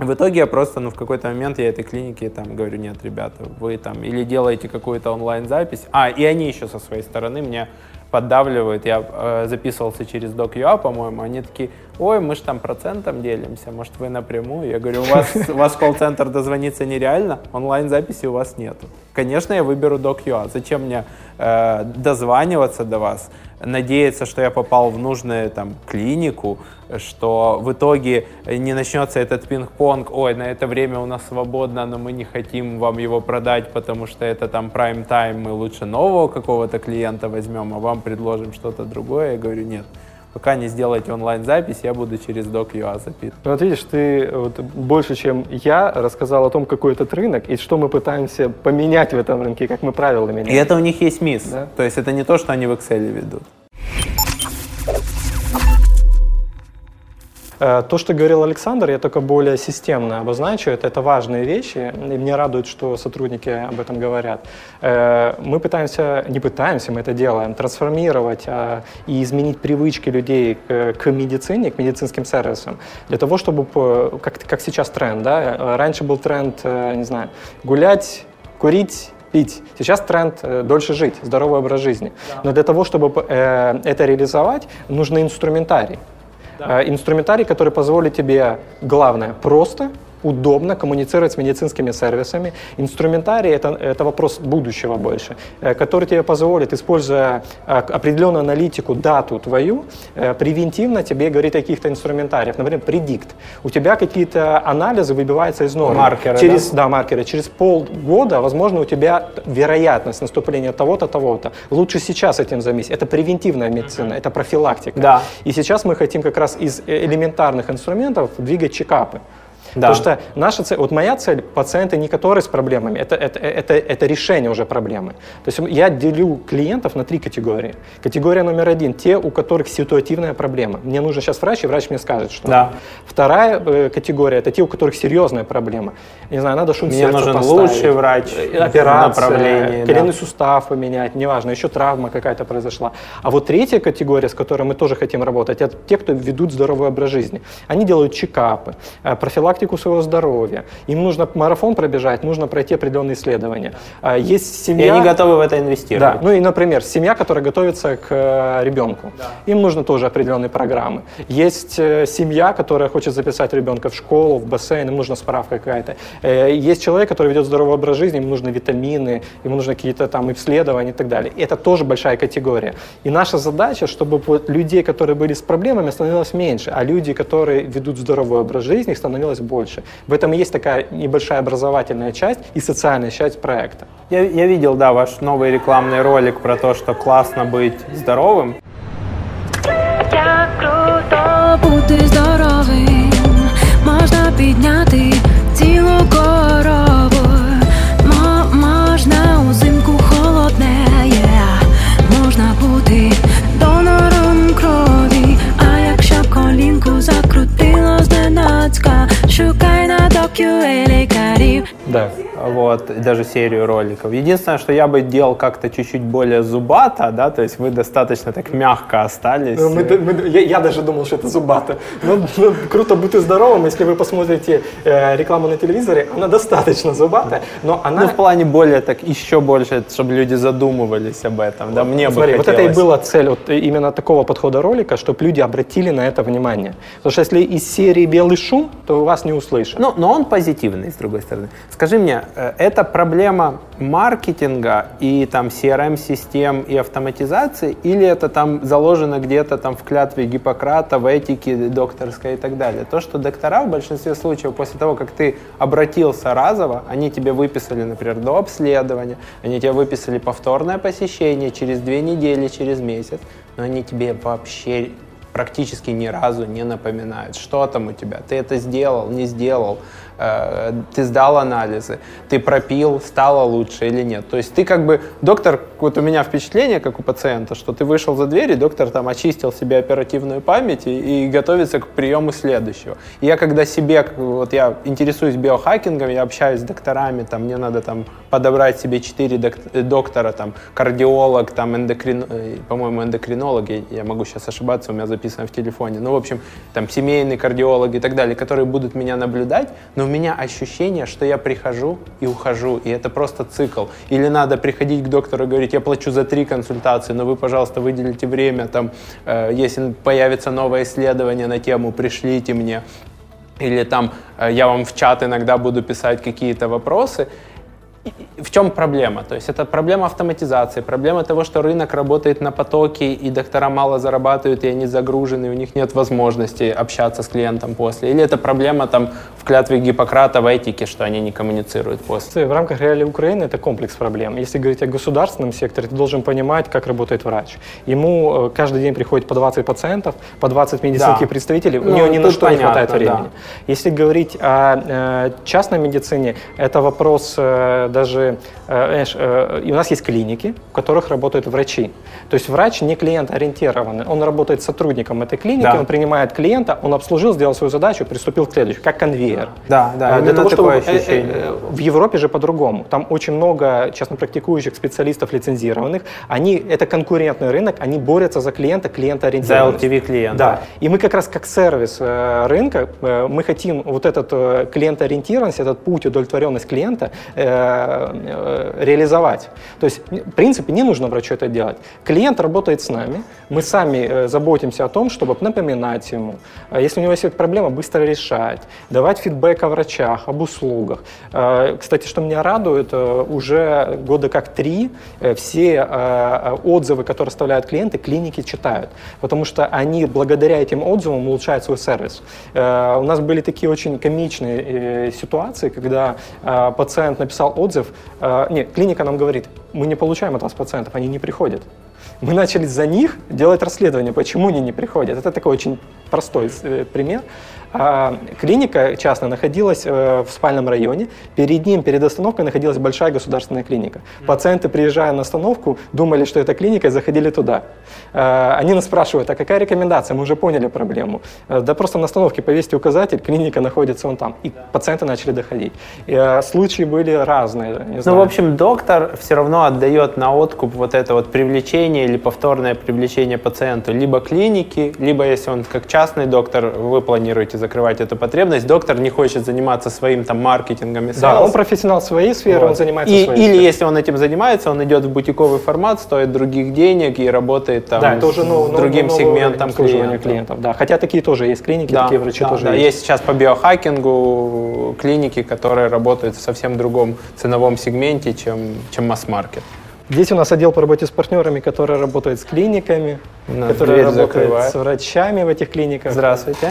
В итоге я просто, ну, в какой-то момент я этой клинике там говорю, нет, ребята, вы там или делаете какую-то онлайн-запись, а, и они еще со своей стороны мне поддавливают. Я э, записывался через DocUA, по-моему, они такие, ой, мы же там процентом делимся, может, вы напрямую? Я говорю, у вас, у вас колл-центр дозвониться нереально, онлайн-записи у вас нету. Конечно, я выберу DocUA. Зачем мне э, дозваниваться до вас, надеяться, что я попал в нужную там клинику, что в итоге не начнется этот пинг-понг, ой, на это время у нас свободно, но мы не хотим вам его продать, потому что это там прайм-тайм, мы лучше нового какого-то клиента возьмем, а вам предложим что-то другое. Я говорю, нет, пока не сделаете онлайн-запись, я буду через Doc.ua записывать. Ну, вот видишь, ты вот больше, чем я, рассказал о том, какой этот рынок и что мы пытаемся поменять в этом рынке, как мы правила меняем. И это у них есть мисс. Да? То есть это не то, что они в Excel ведут. То, что говорил Александр, я только более системно обозначу. Это, это важные вещи, и мне радует, что сотрудники об этом говорят. Э, мы пытаемся, не пытаемся, мы это делаем, трансформировать а, и изменить привычки людей к, медицине, к медицинским сервисам, для того, чтобы, как, как сейчас тренд, да? раньше был тренд, э, не знаю, гулять, курить, пить. Сейчас тренд э, дольше жить, здоровый образ жизни. Да. Но для того, чтобы э, это реализовать, нужны инструментарий. Э, инструментарий, который позволит тебе, главное, просто удобно коммуницировать с медицинскими сервисами. Инструментарий это, — это вопрос будущего больше, э, который тебе позволит, используя э, определенную аналитику, дату твою, э, превентивно тебе говорить о каких-то инструментариях. Например, предикт. У тебя какие-то анализы выбиваются из нормы. Маркеры, Через, да? да, маркеры. Через полгода, возможно, у тебя вероятность наступления того-то, того-то. Лучше сейчас этим займись. Это превентивная медицина, это профилактика. Да. И сейчас мы хотим как раз из элементарных инструментов двигать чекапы. Да. Потому что наша цель, вот моя цель, пациенты не которые с проблемами, это, это, это, это решение уже проблемы. То есть я делю клиентов на три категории. Категория номер один, те, у которых ситуативная проблема. Мне нужен сейчас врач, и врач мне скажет, что. Да. Вторая э, категория, это те, у которых серьезная проблема. Не знаю, надо шум Мне сердца нужен поставить, лучший врач, э, операция, коленный да. сустав поменять, неважно, еще травма какая-то произошла. А вот третья категория, с которой мы тоже хотим работать, это те, кто ведут здоровый образ жизни. Они делают чекапы, э, профилактику своего здоровья. Им нужно марафон пробежать, нужно пройти определенные исследования. А, есть семья... И они готовы в это инвестировать. Да. Ну и, например, семья, которая готовится к э, ребенку. Да. Им нужно тоже определенные программы. Есть э, семья, которая хочет записать ребенка в школу, в бассейн, им нужна справка какая-то. Э, есть человек, который ведет здоровый образ жизни, ему нужны витамины, ему нужны какие-то там исследования и так далее. Это тоже большая категория. И наша задача, чтобы людей, которые были с проблемами, становилось меньше, а люди, которые ведут здоровый образ жизни, их становилось больше. В этом и есть такая небольшая образовательная часть и социальная часть проекта. Я, я видел, да, ваш новый рекламный ролик про то, что классно быть здоровым. Як круто бути здоровим, можна підняти цілу корову, зненацька, шукай на DocuA лікарів. Да. Вот, и даже серию роликов. Единственное, что я бы делал как-то чуть-чуть более зубато, да, то есть вы достаточно так мягко остались. Ну, мы- мы- я, я даже думал, что это зубато. Ну, ну, круто быть здоровым, если вы посмотрите э, рекламу на телевизоре, она достаточно зубатая, но она... Ну, в плане более так, еще больше, чтобы люди задумывались об этом, да, мне бы Смотри, вот это и хотелось. была цель вот именно такого подхода ролика, чтобы люди обратили на это внимание. Потому что если из серии «Белый шум», то вас не услышат. Ну, но он позитивный, с другой стороны. Скажи мне, э, это проблема маркетинга и там CRM-систем и автоматизации, или это там заложено где-то там в клятве Гиппократа, в этике докторской и так далее? То, что доктора в большинстве случаев после того, как ты обратился разово, они тебе выписали, например, до обследования, они тебе выписали повторное посещение через две недели, через месяц, но они тебе вообще практически ни разу не напоминают, что там у тебя, ты это сделал, не сделал, ты сдал анализы, ты пропил, стало лучше или нет. То есть ты как бы, доктор вот у меня впечатление, как у пациента, что ты вышел за дверь, и доктор там очистил себе оперативную память и, и готовится к приему следующего. И я когда себе, вот я интересуюсь биохакингом, я общаюсь с докторами, там мне надо там подобрать себе четыре э, доктора, там кардиолог, там эндокрин, э, по-моему, эндокринолог, я, я могу сейчас ошибаться, у меня записано в телефоне, ну, в общем, там семейный кардиолог и так далее, которые будут меня наблюдать, но у меня ощущение, что я прихожу и ухожу, и это просто цикл. Или надо приходить к доктору и говорить, я плачу за три консультации, но вы, пожалуйста, выделите время, там, э, если появится новое исследование на тему, пришлите мне. Или там э, я вам в чат иногда буду писать какие-то вопросы. В чем проблема? То есть это проблема автоматизации, проблема того, что рынок работает на потоке, и доктора мало зарабатывают, и они загружены, у них нет возможности общаться с клиентом после. Или это проблема там в клятве Гиппократа в этике, что они не коммуницируют после. В рамках реалий Украины это комплекс проблем. Если говорить о государственном секторе, ты должен понимать, как работает врач. Ему э, каждый день приходит по 20 пациентов, по 20 медицинских Да. представителей, у Ну, него ни на что не понятно, хватает времени. да. Если говорить о э, частной медицине, это вопрос э, даже, э, знаешь, э, и у нас есть клиники, в которых работают врачи. То есть врач не клиент-ориентированный, он работает с сотрудником этой клиники, Да. он принимает клиента, он обслужил, сделал свою задачу, приступил к следующей, как конвейер. Да, да, А, именно того, такое чтобы- э, э, ощущение. э, В Европе же по-другому. Там очень много частно практикующих специалистов лицензированных. Они, это конкурентный рынок, они борются за клиента, клиентоориентированность. За LTV клиента. Да. И мы как раз как сервис э, рынка, э, мы хотим вот этот э, клиентоориентированность, этот путь, удовлетворенность клиента э, э, реализовать. То есть, в принципе, не нужно врачу это делать. Клиент работает с нами, мы сами э, заботимся о том, чтобы напоминать ему, э, если у него есть проблема, быстро решать, давать фидбэк о врачах, об услугах. Э, Кстати, что меня радует, э, уже года как три э, все э, отзывы, которые оставляют клиенты, клиники читают, потому что они благодаря этим отзывам улучшают свой сервис. Э, У нас были такие очень комичные э, ситуации, когда э, пациент написал отзыв, э, нет, клиника нам говорит, мы не получаем от вас пациентов, они не приходят. Мы начали за них делать расследование, почему они не приходят. Это такой очень простой э, пример. А, клиника частная находилась э, в спальном районе. Перед ним, перед остановкой, находилась большая государственная клиника. Пациенты, приезжая на остановку, думали, что это клиника, и заходили туда. Э, они нас спрашивают, а какая рекомендация? Мы уже поняли проблему. Э, да просто на остановке повесьте указатель, клиника находится вон там. И пациенты начали доходить. Случаи были разные. Ну, в общем, доктор все равно отдает на откуп вот это вот привлечение или повторное привлечение пациенту либо клиники, либо если он как частный доктор, вы планируете закрывать эту потребность, доктор не хочет заниматься своим там маркетингом и да, он профессионал своей сферы, он Вот. занимается И- своей Или сферой. если он этим занимается, он идет в бутиковый формат, стоит других денег и работает там Да, это уже ну, с ну, другим уровень сегментом клиентов. клиентов. Да. Хотя такие тоже есть клиники, Да, такие врачи да, тоже да. есть. Есть сейчас по биохакингу клиники, которые работают в совсем другом ценовом сегменте, чем, чем масс-маркет. Здесь у нас отдел по работе с партнерами, который работает с клиниками, нас который работает закрывает. с врачами в этих клиниках, Здравствуйте.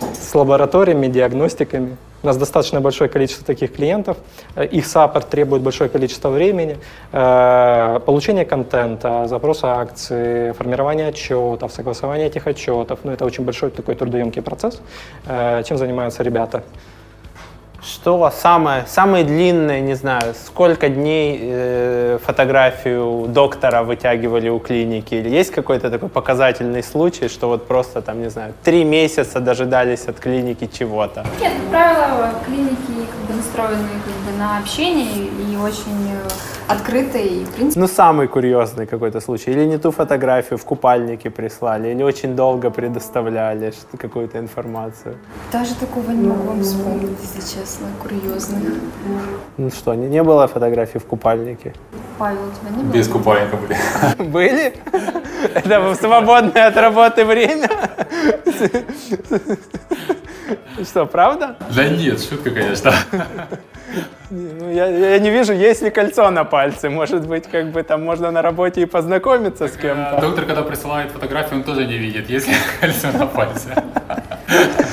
С лабораториями, диагностиками. У нас достаточно большое количество таких клиентов. Э, Их саппорт требует большое количество времени. Э, Получение контента, запроса акций, формирование отчетов, согласование этих отчетов. Ну, это очень большой такой трудоемкий процесс. Э, Чем занимаются ребята? Что самое, самое длинное, не знаю, сколько дней э, фотографию доктора вытягивали у клиники? Или есть какой-то такой показательный случай, что вот просто там, не знаю, три месяца дожидались от клиники чего-то? Нет, как правило, клиники как бы настроены как бы на общение и очень э, открытые, и, в принципе, Ну, самый курьезный какой-то случай. Или не ту фотографию в купальнике прислали, или очень долго предоставляли какую-то информацию. даже такого не могу вспомнить, если честно, курьезных. Ну что, не, не было фотографий в купальнике? Павел, у тебя не было? Без купальника были. Были? Это в свободное от работы время? Что, правда? Да нет, шутка, конечно. Ну, я, я не вижу, есть ли кольцо на пальце. Может быть, как бы там можно на работе и познакомиться с кем-то. Доктор, когда присылает фотографию, он тоже не видит, есть ли кольцо на пальце.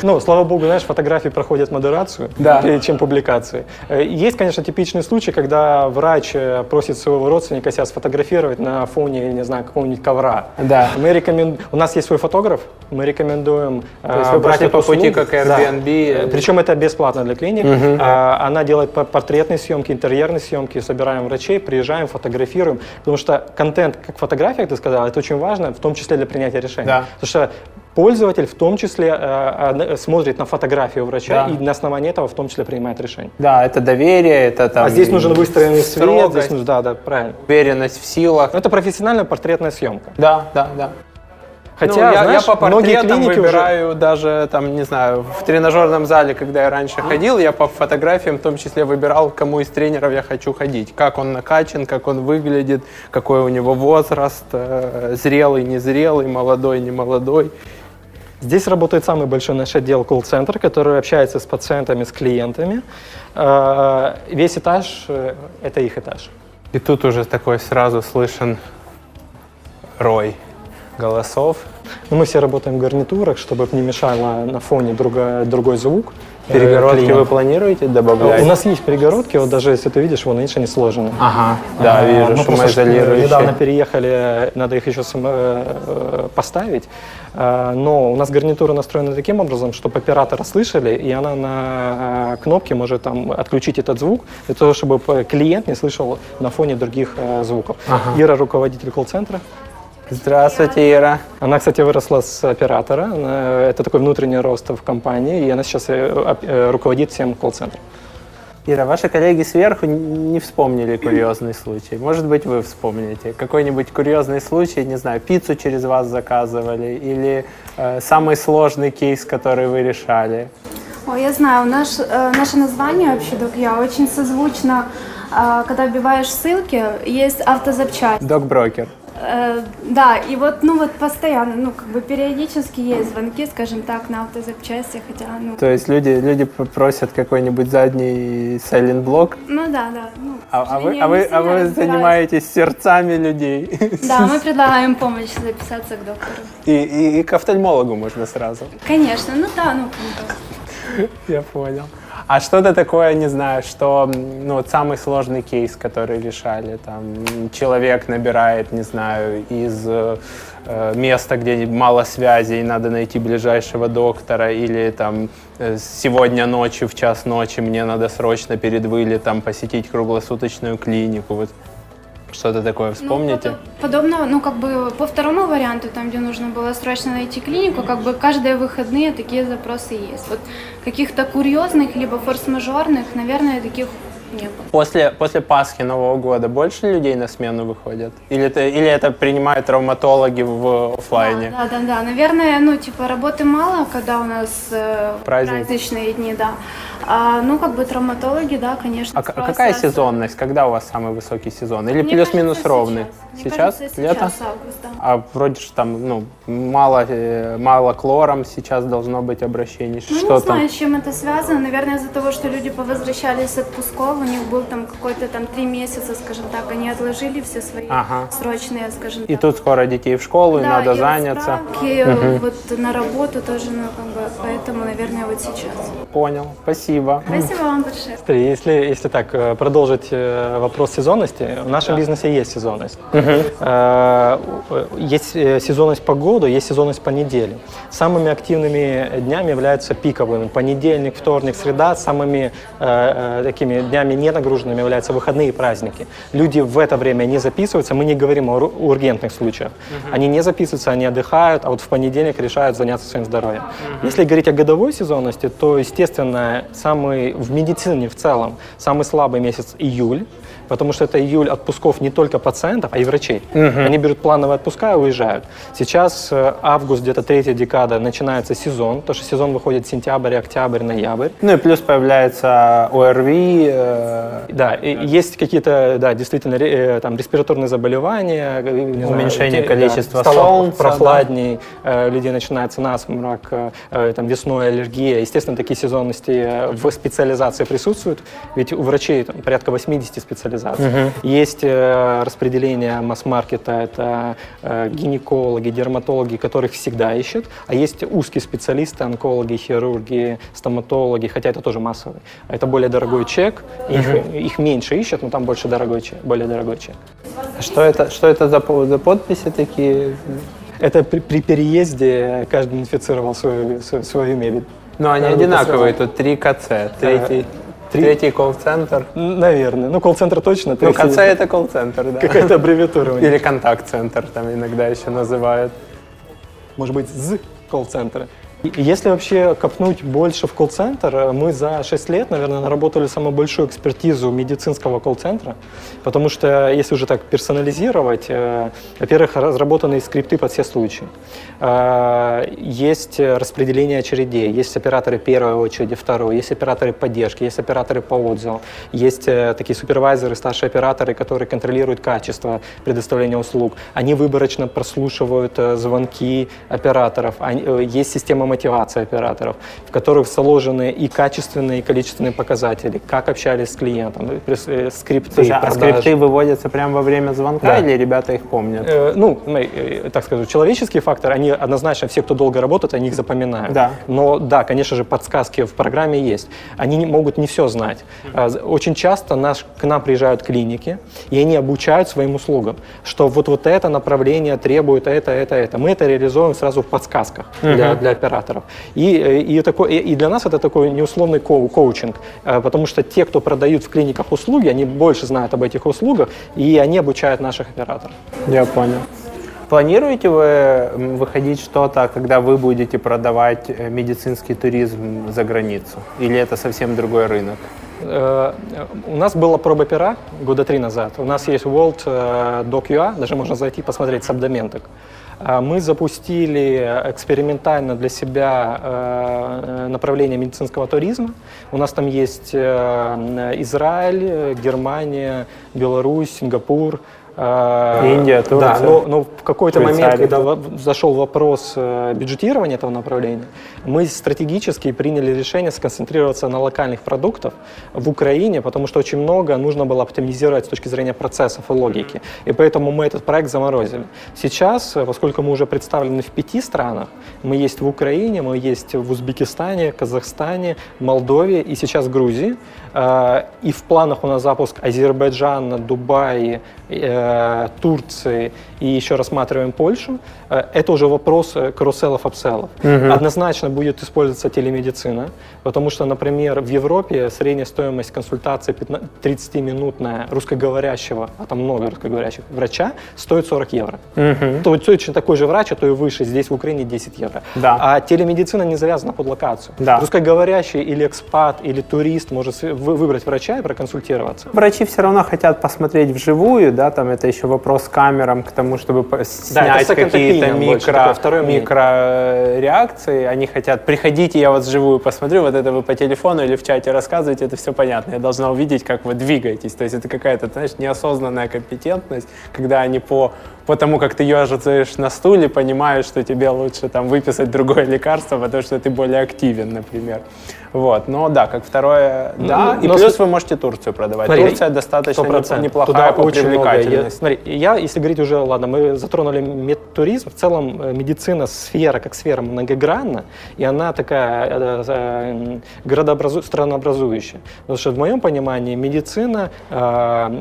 Ну, слава богу, знаешь, фотографии проходят модерацию Да. чем публикации. Э, Есть, конечно, типичный случай, когда врач э, просит своего родственника себя сфотографировать на фоне, не знаю, какого-нибудь ковра. Да. Мы рекомен... У нас есть свой фотограф, мы рекомендуем То есть э, вы брать эту по пути, как Airbnb. Э, Причем это бесплатно для клиник. А, Она делает по- портретные съемки, интерьерные съемки, собираем врачей, приезжаем, фотографируем. Потому что контент, как фотография, как ты сказал, это очень важно, в том числе для принятия решения. Да. Потому что пользователь в том числе э, э, смотрит на фотографию врача Да. и на основании этого в том числе принимает решение. Да, это доверие, это там... а здесь нужен выстроенный свет, строгость, здесь нужно, да, да, правильно. уверенность в силах. Но это профессиональная портретная съемка. Да, да, да. Хотя, Ну, я, знаешь, я по многие портретам клиники уже... выбираю даже, там, не знаю, в тренажерном зале, когда я раньше ходил, я по фотографиям в том числе выбирал, кому из тренеров я хочу ходить. Как он накачан, как он выглядит, какой у него возраст, э, зрелый, незрелый, молодой, не молодой. Здесь работает самый большой наш отдел колл-центр, который общается с пациентами, с клиентами. Э, Весь этаж э, – это их этаж. И тут уже такой сразу слышен рой голосов. Ну, Мы все работаем в гарнитурах, чтобы не мешало на фоне друга- другой звук. Э, Перегородки клиента. вы планируете добавлять? У нас есть перегородки, вот даже если ты видишь, вон, видишь, они сложены. Ага, да, А, вижу, мы просто шумоизолирующие. недавно переехали, надо их еще само- э, поставить. А, Но у нас гарнитура настроена таким образом, чтобы оператора слышали, и она на э, кнопке может там отключить этот звук, для того, чтобы клиент не слышал на фоне других э, звуков. Ира, руководитель колл-центра. Здравствуйте, Ира. Она, кстати, выросла с оператора. Это такой внутренний рост в компании, и она сейчас э, э, руководит всем колл-центром. Ира, ваши коллеги сверху не вспомнили курьезный случай. Может быть, вы вспомните. Какой-нибудь курьезный случай, не знаю, пиццу через вас заказывали или э, самый сложный кейс, который вы решали. Ой, я знаю, наш, э, наше название вообще «Док-Я» очень созвучно, э, когда вбиваешь ссылки, есть автозапчасть. Док-брокер. Э, да, и вот, ну вот постоянно, ну как бы периодически есть звонки, скажем так, на автозапчасти, хотя, ну, То есть люди, люди просят какой-нибудь задний silent блок, ну да, да. Ну, а, а вы, а, вы, а вы занимаетесь сердцами людей. Да, мы предлагаем помощь записаться к доктору. И, и, и к офтальмологу можно сразу. Конечно, ну да, ну как. Я понял. А что-то такое, не знаю, что ну, вот самый сложный кейс, который решали, там человек набирает, не знаю, из э, э, места, где мало связей, надо найти ближайшего доктора, или там э, сегодня ночью, в час ночи мне надо срочно перед вылетом посетить круглосуточную клинику. Вот что-то такое вспомните? Ну, подо- подобно, ну, как бы по второму варианту, там, где нужно было срочно найти клинику, как бы каждые выходные такие запросы есть. Вот каких-то курьезных, либо форс-мажорных, наверное, таких не было. После, после Пасхи Нового года больше людей на смену выходят? Или это, или это принимают травматологи в офлайне? Да, да, да. Наверное, ну, типа, работы мало, когда у нас э, праздничные дни, да. А, ну, как бы травматологи, да, конечно. А, а какая сезонность? Когда у вас самый высокий сезон? Или плюс-минус ровный? Мне кажется, Лето? сейчас август, да. А вроде же там ну, мало, э, мало клором сейчас должно быть обращений. Ну, Что не там? знаю, с чем это связано. Наверное, из-за того, что люди повозвращались с отпусков, у них был там какой-то там три месяца, скажем так, они отложили все свои Ага. срочные, скажем И так. тут скоро детей в школу, и Да, надо и заняться. справки, вот на работу тоже, ну, как бы, поэтому, наверное, вот сейчас. Понял, спасибо. Спасибо вам большое. Смотри, если, если так э, продолжить э, вопрос сезонности, в нашем бизнесе есть сезонность. Э, у- Есть сезонность по году, есть сезонность по неделе. Самыми активными днями являются пиковыми. Понедельник, вторник, среда. Самыми такими днями ненагруженными являются выходные и праздники. Люди в это время не записываются. Мы не говорим о ургентных случаях. Они не записываются, они отдыхают, а вот в понедельник решают заняться своим здоровьем. Если говорить о годовой сезонности, то, естественно, самый в медицине в целом самый слабый месяц июль, потому что это июль отпусков не только пациентов, а и врачей. Они берут плановые отпуска и уезжают. Сейчас э, август, где-то третья декада, начинается сезон, потому что сезон выходит сентябрь, октябрь, ноябрь. Ну и плюс появляется ОРВИ. э, Да, и есть какие-то, да, действительно, э, там, респираторные заболевания, э, не знаю, Уменьшение те- количества стало солнца, прохладней, э, у людей начинается насморк, э, э, там, весной аллергия. Естественно, такие сезонности э, в специализации присутствуют, ведь у врачей там, порядка 80 специализаций специализации. Есть э, распределение масс-маркета, это э, гинекологи, дерматологи, которых всегда ищут, а есть узкие специалисты, онкологи, хирурги, стоматологи, хотя это тоже массовый. Это более дорогой чек, их, их меньше ищут, но там больше дорогой чек, более дорогой чек. А Что это, что это за, за подписи такие? Это при, при переезде каждый инфицировал свою, свою, свою мебель. Ну, они Надо одинаковые, тут три КЦ, третий, три- третий колл-центр. Наверное. Ну, колл-центр точно. Ну, третий- КЦ это колл-центр, да. Какая-то аббревиатура у них. Или контакт-центр там иногда еще называют. может быть, з колл-центра. Если вообще копнуть больше в колл-центр, э, мы за 6 лет, наверное, наработали самую большую экспертизу медицинского колл-центра, потому что если уже так персонализировать, э, во-первых, разработаны скрипты под все случаи. Э, Есть распределение очередей, есть операторы первой очереди, второй, есть операторы поддержки, есть операторы по отзывам, есть э, такие супервайзеры, старшие операторы, которые контролируют качество предоставления услуг. Они выборочно прослушивают э, звонки операторов. Э, Есть система мотивации операторов, в которых заложены и качественные, и количественные показатели, как общались с клиентом, э, скрипты, Слушай, а скрипты выводятся прямо во время звонка Да. или ребята их помнят? Э, ну, э, так скажу, человеческие факторы, они однозначно, все, кто долго работает, они их запоминают. Да. Но да, конечно же, подсказки в программе есть. Они не, могут не все знать. А, Очень часто наш, к нам приезжают клиники, и они обучают своим услугам, что вот, вот это направление требует это, это, это. Мы это реализуем сразу в подсказках для, для операторов. И, э, и, такой, и, для нас это такой неусловный коу- коучинг, э, потому что те, кто продают в клиниках услуги, они больше знают об этих услугах, и они обучают наших операторов. Я понял. Планируете вы выходить что-то, когда вы будете продавать э, медицинский туризм за границу? Или это совсем другой рынок? У нас была проба пера года три назад. У нас есть World Doc.ua, даже можно зайти посмотреть сабдоменток. А Мы запустили экспериментально для себя э, направление медицинского туризма. У нас там есть э, Израиль, э, Германия, Беларусь, Сингапур. Э, Индия, Да, Турция. но, но в какой-то момент, когда зашел вопрос э, бюджетирования этого направления, мы стратегически приняли решение сконцентрироваться на локальных продуктах в Украине, потому что очень много нужно было оптимизировать с точки зрения процессов и логики. И поэтому мы этот проект заморозили. Сейчас, э, поскольку мы уже представлены в пяти странах, мы есть в Украине, мы есть в Узбекистане, Казахстане, Молдове и сейчас Грузии. И в планах у нас запуск Азербайджана, Дубая, э, Турции и еще рассматриваем Польшу. Э, Это уже вопрос э, каруселов, апселлов. Однозначно будет использоваться телемедицина, потому что, например, в Европе средняя стоимость консультации 15 30-минутная русскоговорящего, а там много русскоговорящих, врача стоит 40 евро. То точно такой же врач, а то и выше, здесь в Украине 10 евро. Да. А телемедицина не завязана под локацию. Да. Русскоговорящий или экспат, или турист может выбрать врача и проконсультироваться. Врачи все равно хотят посмотреть вживую, да, там это еще вопрос с камерам к тому, чтобы по- снять second какие-то больше, микро, мнение. микрореакции. Они хотят, приходите, я вас вживую посмотрю, вот это вы по телефону или в чате рассказываете, это все понятно. Я должна увидеть, как вы двигаетесь. То есть это какая-то, знаешь, неосознанная компетентность, когда они по, по тому, как ты ежицаешь на стуле, понимают, что тебе лучше там выписать другое лекарство, потому что ты более активен, например. Вот, но да, как второе, да, и но плюс с- вы можете Турцию продавать. Смотри, Турция достаточно 100%. неплохая Туда по очень много. Я, привлекательности. смотри, я, если говорить уже, ладно, мы затронули медтуризм, в целом э, медицина сфера как сфера многогранна, и она такая э, э, городообразу- странообразующая. Потому что в моем понимании медицина, э,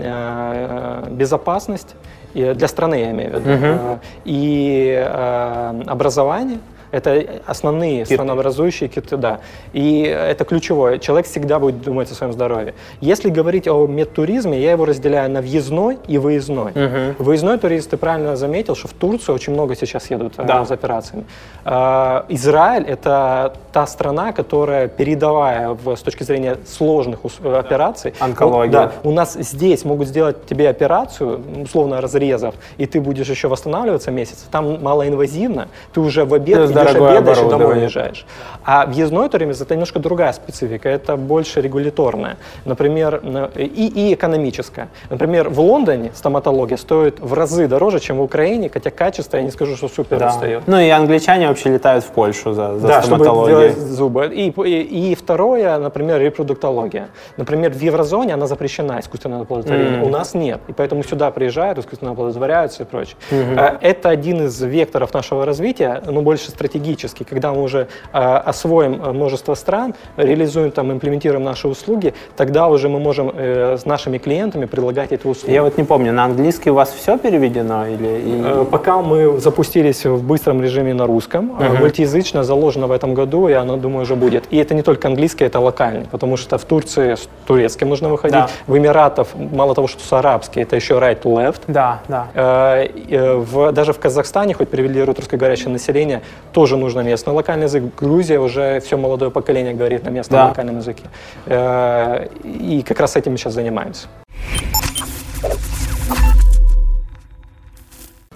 э, безопасность, и для страны я имею в виду, э, и э, образование, это основные странообразующие киты, да. И это ключевое. Человек всегда будет думать о своем здоровье. Если говорить о медтуризме, я его разделяю на въездной и выездной. Выездной турист, ты правильно заметил, что в Турцию очень много сейчас едут э, Да. за операциями. А, Израиль – это та страна, которая передовая в, с точки зрения сложных э, операций. Онкология. Да, у нас здесь могут сделать тебе операцию, условно разрезав, и ты будешь еще восстанавливаться месяц. Там малоинвазивно, ты уже в обед Плюс идешь обедаешь и домой уезжаешь. А въездной туризм это немножко другая специфика, это больше регуляторная, например, на- и, и экономическая. Например, в Лондоне стоматология стоит в разы дороже, чем в Украине, хотя качество, я не скажу, что супер Да. отстает. Ну и англичане вообще летают в Польшу за, за Да, чтобы стоматологией. делать зубы. И, и, и второе, например, репродуктология. Например, в еврозоне она запрещена, искусственное оплодотворение. У нас нет. И поэтому сюда приезжают, искусственно оплодотворяются и прочее. Э, Это один из векторов нашего развития, но больше стратегический. Когда мы уже э, освоим э, множество стран, реализуем там, имплементируем наши услуги, тогда уже мы можем э, с нашими клиентами предлагать эти услуги. Я вот не помню, на английский у вас все переведено или? Э, Пока мы запустились в быстром режиме на русском, uh мультиязычно заложено в этом году, и оно, думаю, уже будет. И это не только английский, это локальный, потому что в Турции с турецким нужно выходить, Да. в Эмиратах мало того, что с арабский, это еще right to left. Да, да. Э, в- даже в Казахстане, хоть привели русскоговорящее население, тоже нужно местный локальный язык. Грузия уже все молодое поколение говорит на местном Да. локальном языке. Э, и как раз этим мы сейчас занимаемся.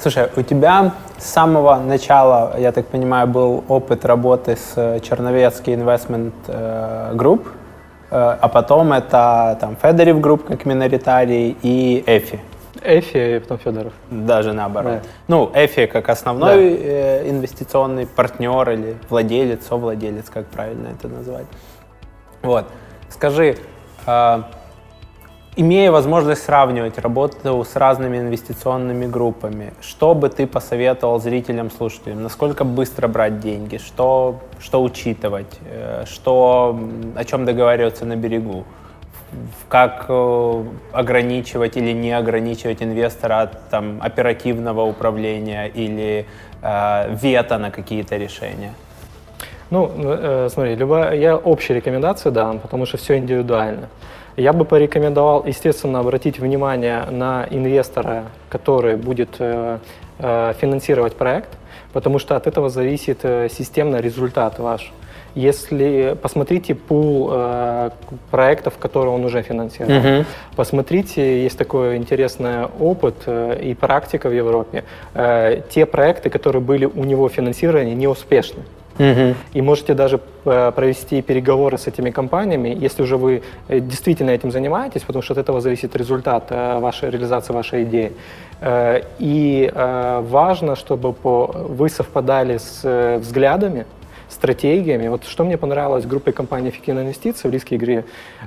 Слушай, у тебя с самого начала, я так понимаю, был опыт работы с э, Черновецкий Investment э, Group, а потом это там Федерив Групп как миноритарий и Эфи, Эфи и потом Федоров. даже наоборот. Да. Ну, Эфи как основной э, инвестиционный партнер или владелец, совладелец, как правильно это назвать. Вот. Скажи, э, имея возможность сравнивать работу с разными инвестиционными группами, что бы ты посоветовал зрителям, слушателям? Насколько быстро брать деньги? Что, что учитывать? Э, Что, о чем договариваться на берегу? Как э, ограничивать или не ограничивать инвестора от там, оперативного управления или э, вето на какие-то решения? Ну, э, смотри, любая, я общие рекомендации дам, потому что все индивидуально. Я бы порекомендовал, естественно, обратить внимание на инвестора, который будет э, э, финансировать проект, потому что от этого зависит э, системный результат ваш. Если посмотрите пул э, проектов, которые он уже финансировал, посмотрите, есть такой интересный опыт э, и практика в Европе. Э, те проекты, которые были у него финансированы, неуспешны. И можете даже э, провести переговоры с этими компаниями, если уже вы э, действительно этим занимаетесь, потому что от этого зависит результат э, вашей реализации вашей идеи. И важно, чтобы вы совпадали с взглядами, стратегиями. Вот что мне понравилось в группе компании «Эффективные инвестиции» в риске игре,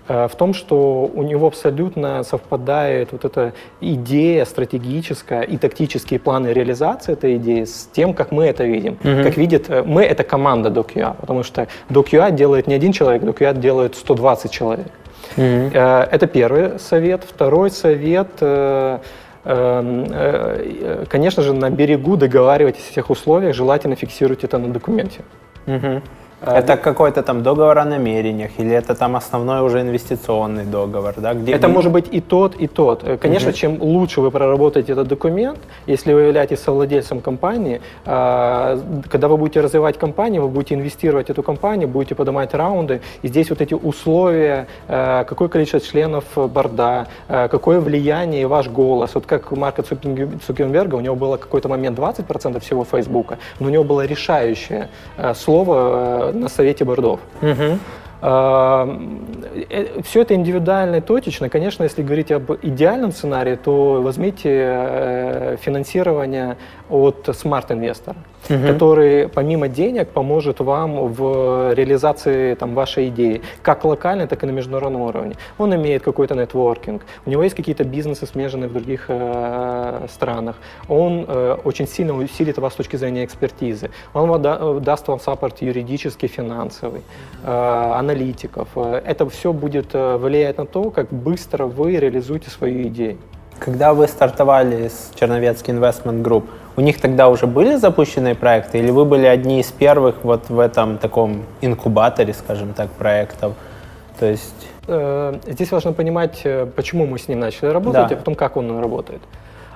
э, в том, что у него абсолютно совпадает вот эта идея стратегическая и тактические планы реализации этой идеи с тем, как мы это видим. Как видит, э, мы — это команда DocUA, потому что DocUA делает не один человек, DocUA делает 120 человек. Э, Это первый совет. Второй совет Конечно же, на берегу договаривайтесь о всех условиях, желательно фиксируйте это на документе. 嗯哼。Это какой-то там договор о намерениях или это там основной уже инвестиционный договор, да? Где, Это где- может быть и тот, и тот. Э, Конечно, чем лучше вы проработаете этот документ, если вы являетесь совладельцем компании, а, когда вы будете развивать компанию, вы будете инвестировать в эту компанию, будете поднимать раунды, и здесь вот эти условия, э, какое количество членов борда, э, какое влияние ваш голос. Вот как у Марка Цукерберга, у него было какой-то момент 20% всего Фейсбука, но у него было решающее слово на совете бордов. Все это индивидуально и точечно. Конечно, если говорить об идеальном сценарии, то возьмите э, финансирование от смарт-инвестора, который помимо денег поможет вам в реализации там, вашей идеи, как локально, так и на международном уровне. Он имеет какой-то нетворкинг, у него есть какие-то бизнесы, смеженные в других э, странах. Он э, очень сильно усилит вас с точки зрения экспертизы. Он вам да- э, даст вам саппорт юридический, финансовый, э, аналитиков. Э, Это все будет э, влиять на то, как быстро вы реализуете свою идею. Когда вы стартовали с Черновецкий Investment Group, у них тогда уже были запущенные проекты или вы были одни из первых вот в этом таком инкубаторе, скажем так, проектов? То есть, Э, Здесь важно понимать, э, почему мы с ним начали работать, Да. а потом как он работает.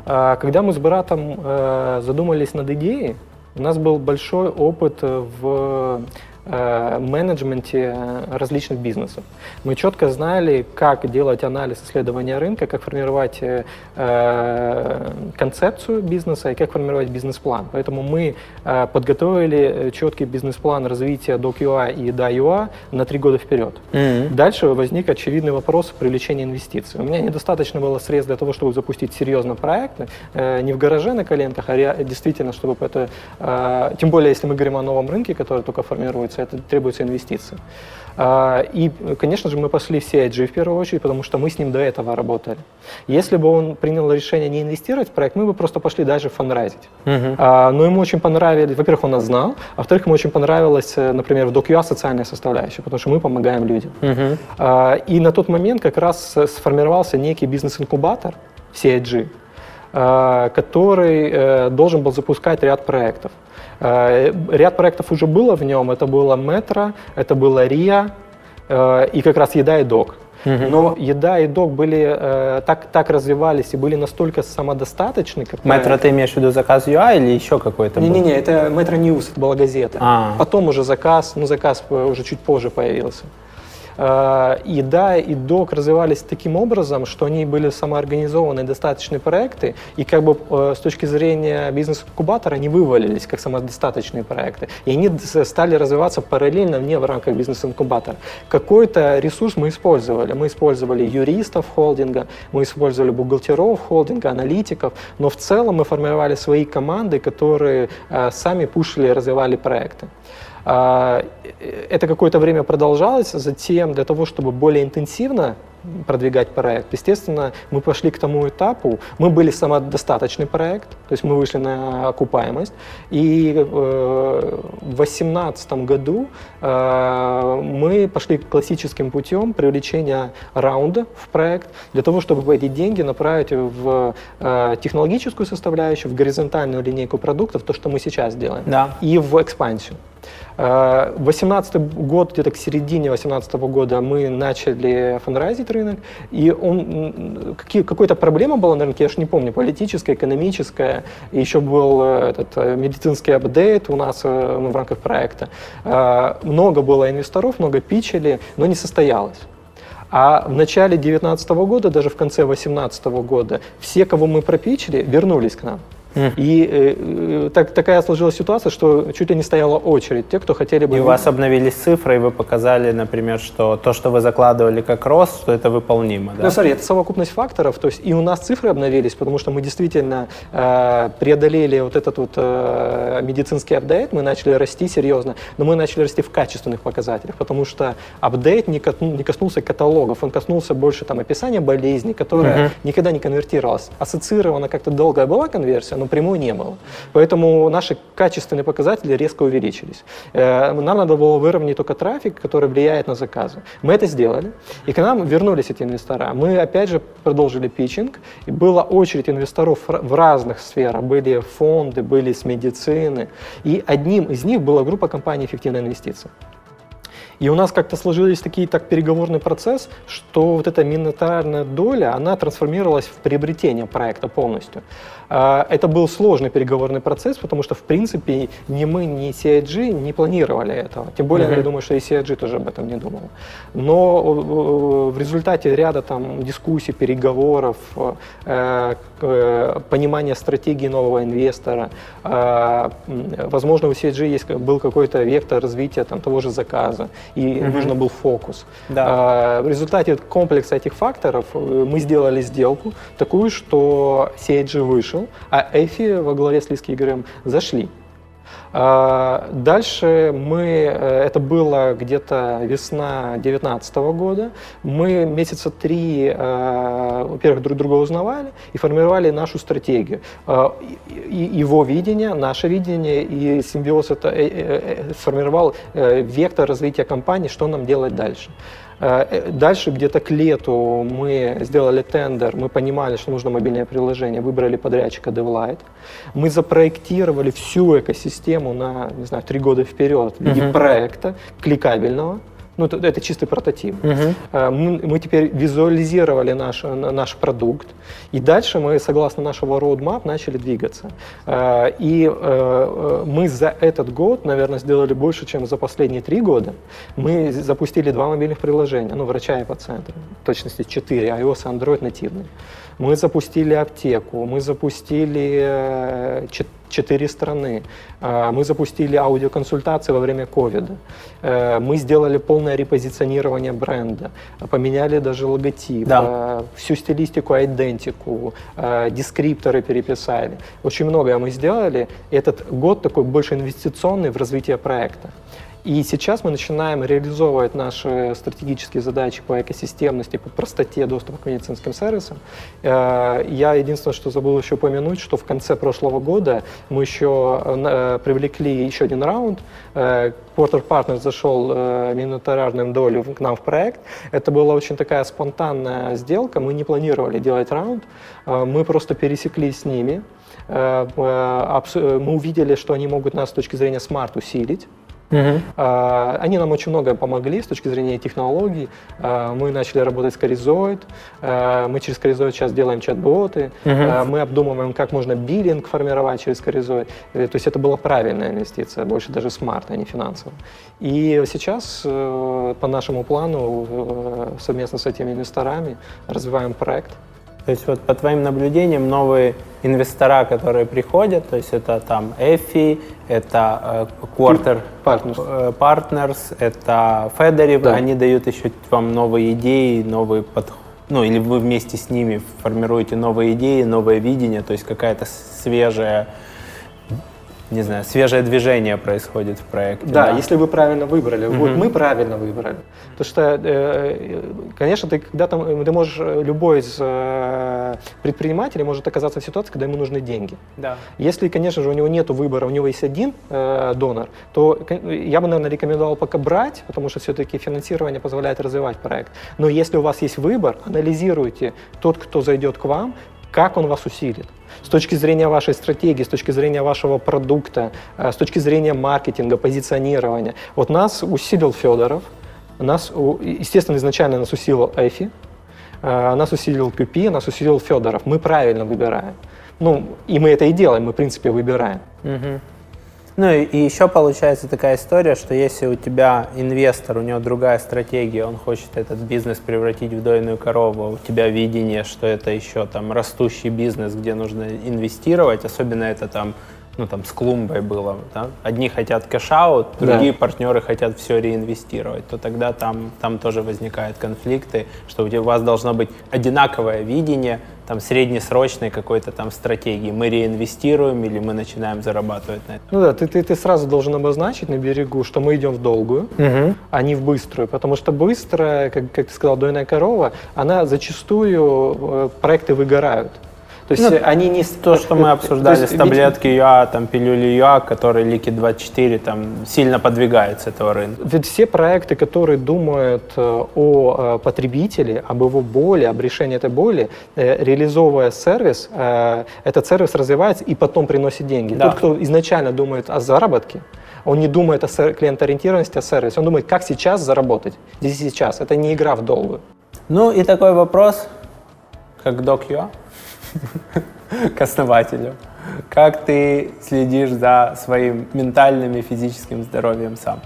А, Когда мы с братом э, задумались над идеей, у нас был большой опыт в менеджменте различных бизнесов. Мы четко знали, как делать анализ исследования рынка, как формировать э, э концепцию бизнеса и как формировать бизнес-план. Поэтому мы э, подготовили четкий бизнес-план развития DocUA и DAUA на три года вперед. Mm-hmm. Дальше возник очевидный вопрос привлечения инвестиций. У меня недостаточно было средств для того, чтобы запустить серьезно проект, э, не в гараже на коленках, а действительно, чтобы это... Э, тем более, если мы говорим о новом рынке, который только формируется, это требуется инвестиции. Э, и, конечно же, мы пошли в CIG в первую очередь, потому что мы с ним до этого работали. Если бы он принял решение не инвестировать в проект, мы бы просто пошли дальше фанрайзить. Uh-huh. Но ему очень понравились, во-первых, он нас знал, а во-вторых, ему очень понравилась, например, в DocUA социальная составляющая, потому что мы помогаем людям. Uh-huh. И на тот момент как раз сформировался некий бизнес-инкубатор CIG, а, который э, должен был запускать ряд проектов. А, ряд проектов уже было в нем. Это было Метро, это было РИА э, и как раз Еда и Док. Но еда и док были э, так, так развивались и были настолько самодостаточны. Как Метро ты имеешь в виду Zakaz.ua или еще какой-то? Не-не-не, это Metro News, это была газета. А. Потом уже заказ, ну заказ уже чуть позже появился. Э, и да, и док развивались таким образом, что они были самоорганизованные достаточные проекты, и как бы э, с точки зрения бизнес-инкубатора они вывалились как самодостаточные проекты. И они стали развиваться параллельно вне в рамках бизнес-инкубатора. Какой-то ресурс мы использовали. Мы использовали юристов холдинга, мы использовали бухгалтеров холдинга, аналитиков, но в целом мы формировали свои команды, которые э, сами пушили и развивали проекты. А, это какое-то время продолжалось, затем для того, чтобы более интенсивно продвигать проект. Естественно, мы пошли к тому этапу, мы были самодостаточный проект, то есть мы вышли на окупаемость, и э, в 2018 году э, мы пошли классическим путем привлечения раунда в проект для того, чтобы эти деньги направить в э, технологическую составляющую, в горизонтальную линейку продуктов, то, что мы сейчас делаем, да. и в экспансию. 18 год, где-то к середине 18 года мы начали фанрайзить рынок, и он, какие, какая-то проблема была на рынке, я уж не помню, политическая, экономическая, и еще был э, этот э, медицинский апдейт у нас э, в рамках проекта. Много было инвесторов, много питчили, но не состоялось. А в начале 2019 года, даже в конце 2018 года, все, кого мы пропичили, вернулись к нам. И э, так, такая сложилась ситуация, что чуть ли не стояла очередь те, кто хотели бы... И у вас обновились цифры, и вы показали, например, что то, что вы закладывали как рост, что это выполнимо, да? Ну, смотри, это совокупность факторов, то есть и у нас цифры обновились, потому что мы действительно э, преодолели вот этот вот э, медицинский апдейт, мы начали расти серьезно, но мы начали расти в качественных показателях, потому что апдейт не, косну, не коснулся каталогов, он коснулся больше там описания болезни, которая uh-huh. никогда не конвертировалась. Ассоциирована как-то долгая была конверсия, но напрямую не было. Поэтому наши качественные показатели резко увеличились. Э, нам надо было выровнять только трафик, который влияет на заказы. Мы это сделали, и к нам вернулись эти инвестора. Мы опять же продолжили питчинг, и была очередь инвесторов в разных сферах. Были фонды, были с медицины, и одним из них была группа компаний «Эффективная инвестиция». И у нас как-то сложились такие так переговорный процесс, что вот эта миноритарная доля, она трансформировалась в приобретение проекта полностью. А, это был сложный переговорный процесс, потому что, в принципе, ни мы, ни CIG не планировали этого. Тем более, mm-hmm. я думаю, что и CIG тоже об этом не думал. Но э, в результате ряда там дискуссий, переговоров, э, э, понимания стратегии нового инвестора, возможно, у CIG есть, был какой-то вектор развития там, того же заказа, и mm-hmm. нужно был фокус. Да. В результате комплекса этих факторов мы сделали сделку такую, что CIG вышел вышел, а Эфи во главе с Лиски Игорем зашли. А, дальше мы, э, это было где-то весна 2019 года, мы месяца три, э, во-первых, друг друга узнавали и формировали нашу стратегию. А, его видение, наше видение и симбиоз это э, сформировал вектор развития компании, что нам делать дальше. Э, э, дальше где-то к лету мы сделали тендер, мы понимали, что нужно мобильное приложение, выбрали подрядчика DevLight. Мы запроектировали всю экосистему на, не знаю, три года вперед в виде uh-huh. проекта кликабельного, Ну, это, это чистый прототип. Э, Мы, мы теперь визуализировали наш, на- наш продукт, и дальше мы, согласно нашего roadmap, начали двигаться. Э, И э, э, мы за этот год, наверное, сделали больше, чем за последние три года. Мы запустили два мобильных приложения, ну, врача и пациента, в точности четыре, iOS и Android нативные. Мы запустили аптеку, мы запустили э, четыре страны, э, мы запустили аудиоконсультации во время ковида, Э, мы сделали полное репозиционирование бренда, поменяли даже логотип, Да. э, всю стилистику, идентику, э, дескрипторы переписали. Очень многое мы сделали. Этот год такой больше инвестиционный в развитие проекта. И сейчас мы начинаем реализовывать наши стратегические задачи по экосистемности, по простоте доступа к медицинским сервисам. Э, Я единственное, что забыл еще упомянуть, что в конце прошлого года мы еще э, э, привлекли еще один раунд. Porter Partners зашел минутарарным долю к нам в проект. Это была очень такая спонтанная сделка. Мы не планировали делать раунд. Мы просто пересеклись с ними. Мы увидели, что они могут нас с точки зрения смарт усилить. А, Они нам очень много помогли с точки зрения технологий. А, Мы начали работать с Carizoid. А, Мы через Carizoid сейчас делаем чат-боты. А, Мы обдумываем, как можно биллинг формировать через Carizoid. Э, То есть это была правильная инвестиция, больше даже смарт, а не финансовая. И сейчас э, по нашему плану э, совместно с этими инвесторами развиваем проект. То есть вот по твоим наблюдениям новые инвестора, которые приходят, то есть это там EFI, это э, Quarter Partners. э, Partners, это Federiv, Да. они дают еще вам новые идеи, новые подходы. Ну, или вы вместе с ними формируете новые идеи, новое видение, то есть какая-то свежая, не знаю, свежее движение происходит в проекте. Да, если вы правильно выбрали. Вот мы правильно выбрали. Потому что, э, конечно, ты когда-то ты можешь, э, любой из э, предпринимателей может оказаться в ситуации, когда ему нужны деньги. Да. Если, конечно же, у него нет выбора, у него есть один э, донор, то я бы, наверное, рекомендовал пока брать, потому что все-таки финансирование позволяет развивать проект. Но если у вас есть выбор, анализируйте тот, кто зайдет к вам, как он вас усилит. С точки зрения вашей стратегии, с точки зрения вашего продукта, э, с точки зрения маркетинга, позиционирования. Вот нас усилил Федоров, нас, естественно, изначально нас усилил Эфи, э, нас усилил QP, нас усилил Федоров. Мы правильно выбираем. Ну, и мы это и делаем, мы, в принципе, выбираем. Ну и, еще получается такая история, что если у тебя инвестор, у него другая стратегия, он хочет этот бизнес превратить в дойную корову, у тебя видение, что это еще там растущий бизнес, где нужно инвестировать, особенно это там, ну там с клумбой было, да? одни хотят cash-out, Да. другие партнеры хотят все реинвестировать, то тогда там, там тоже возникают конфликты, что у вас должно быть одинаковое видение, там среднесрочной какой-то там стратегии. Мы реинвестируем или мы начинаем зарабатывать на этом. Ну да, ты, ты, ты сразу должен обозначить на берегу, что мы идем в долгую, а не в быструю. Потому что быстрая, как, как ты сказал, дойная корова, она зачастую э, проекты выгорают. То есть Ну, э, они не... То, что мы то обсуждали есть с ведь- таблетки ЮА, там пилюли ЮА, которые Liquid 24 там сильно подвигают с этого рынка. Ведь все проекты, которые думают э, о э, потребителе, об его боли, об решении этой боли, э, реализовывая сервис, э, этот сервис развивается и потом приносит деньги. Да. Тот, кто изначально думает о заработке, он не думает о клиентоориентированности, о сервисе, он думает, как сейчас заработать, здесь и сейчас. Это не игра в долгую. Ну и такой вопрос, как док ЮА, к основателю. Как ты следишь за своим ментальным и физическим здоровьем сам?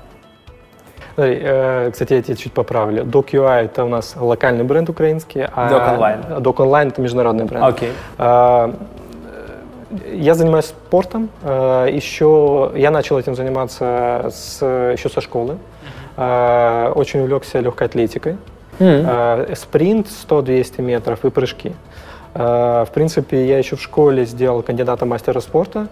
Э, Кстати, я тебя чуть поправлю. DocUI — это у нас локальный бренд украинский. а Doc Online. Doc Online — это международный бренд. Окей. А, э, Я занимаюсь спортом. э, Еще я начал этим заниматься с, еще со школы. А, Очень увлекся легкой атлетикой. А, Спринт 100-200 метров и прыжки. А, В принципе, я еще в школе сделал кандидата мастера спорта.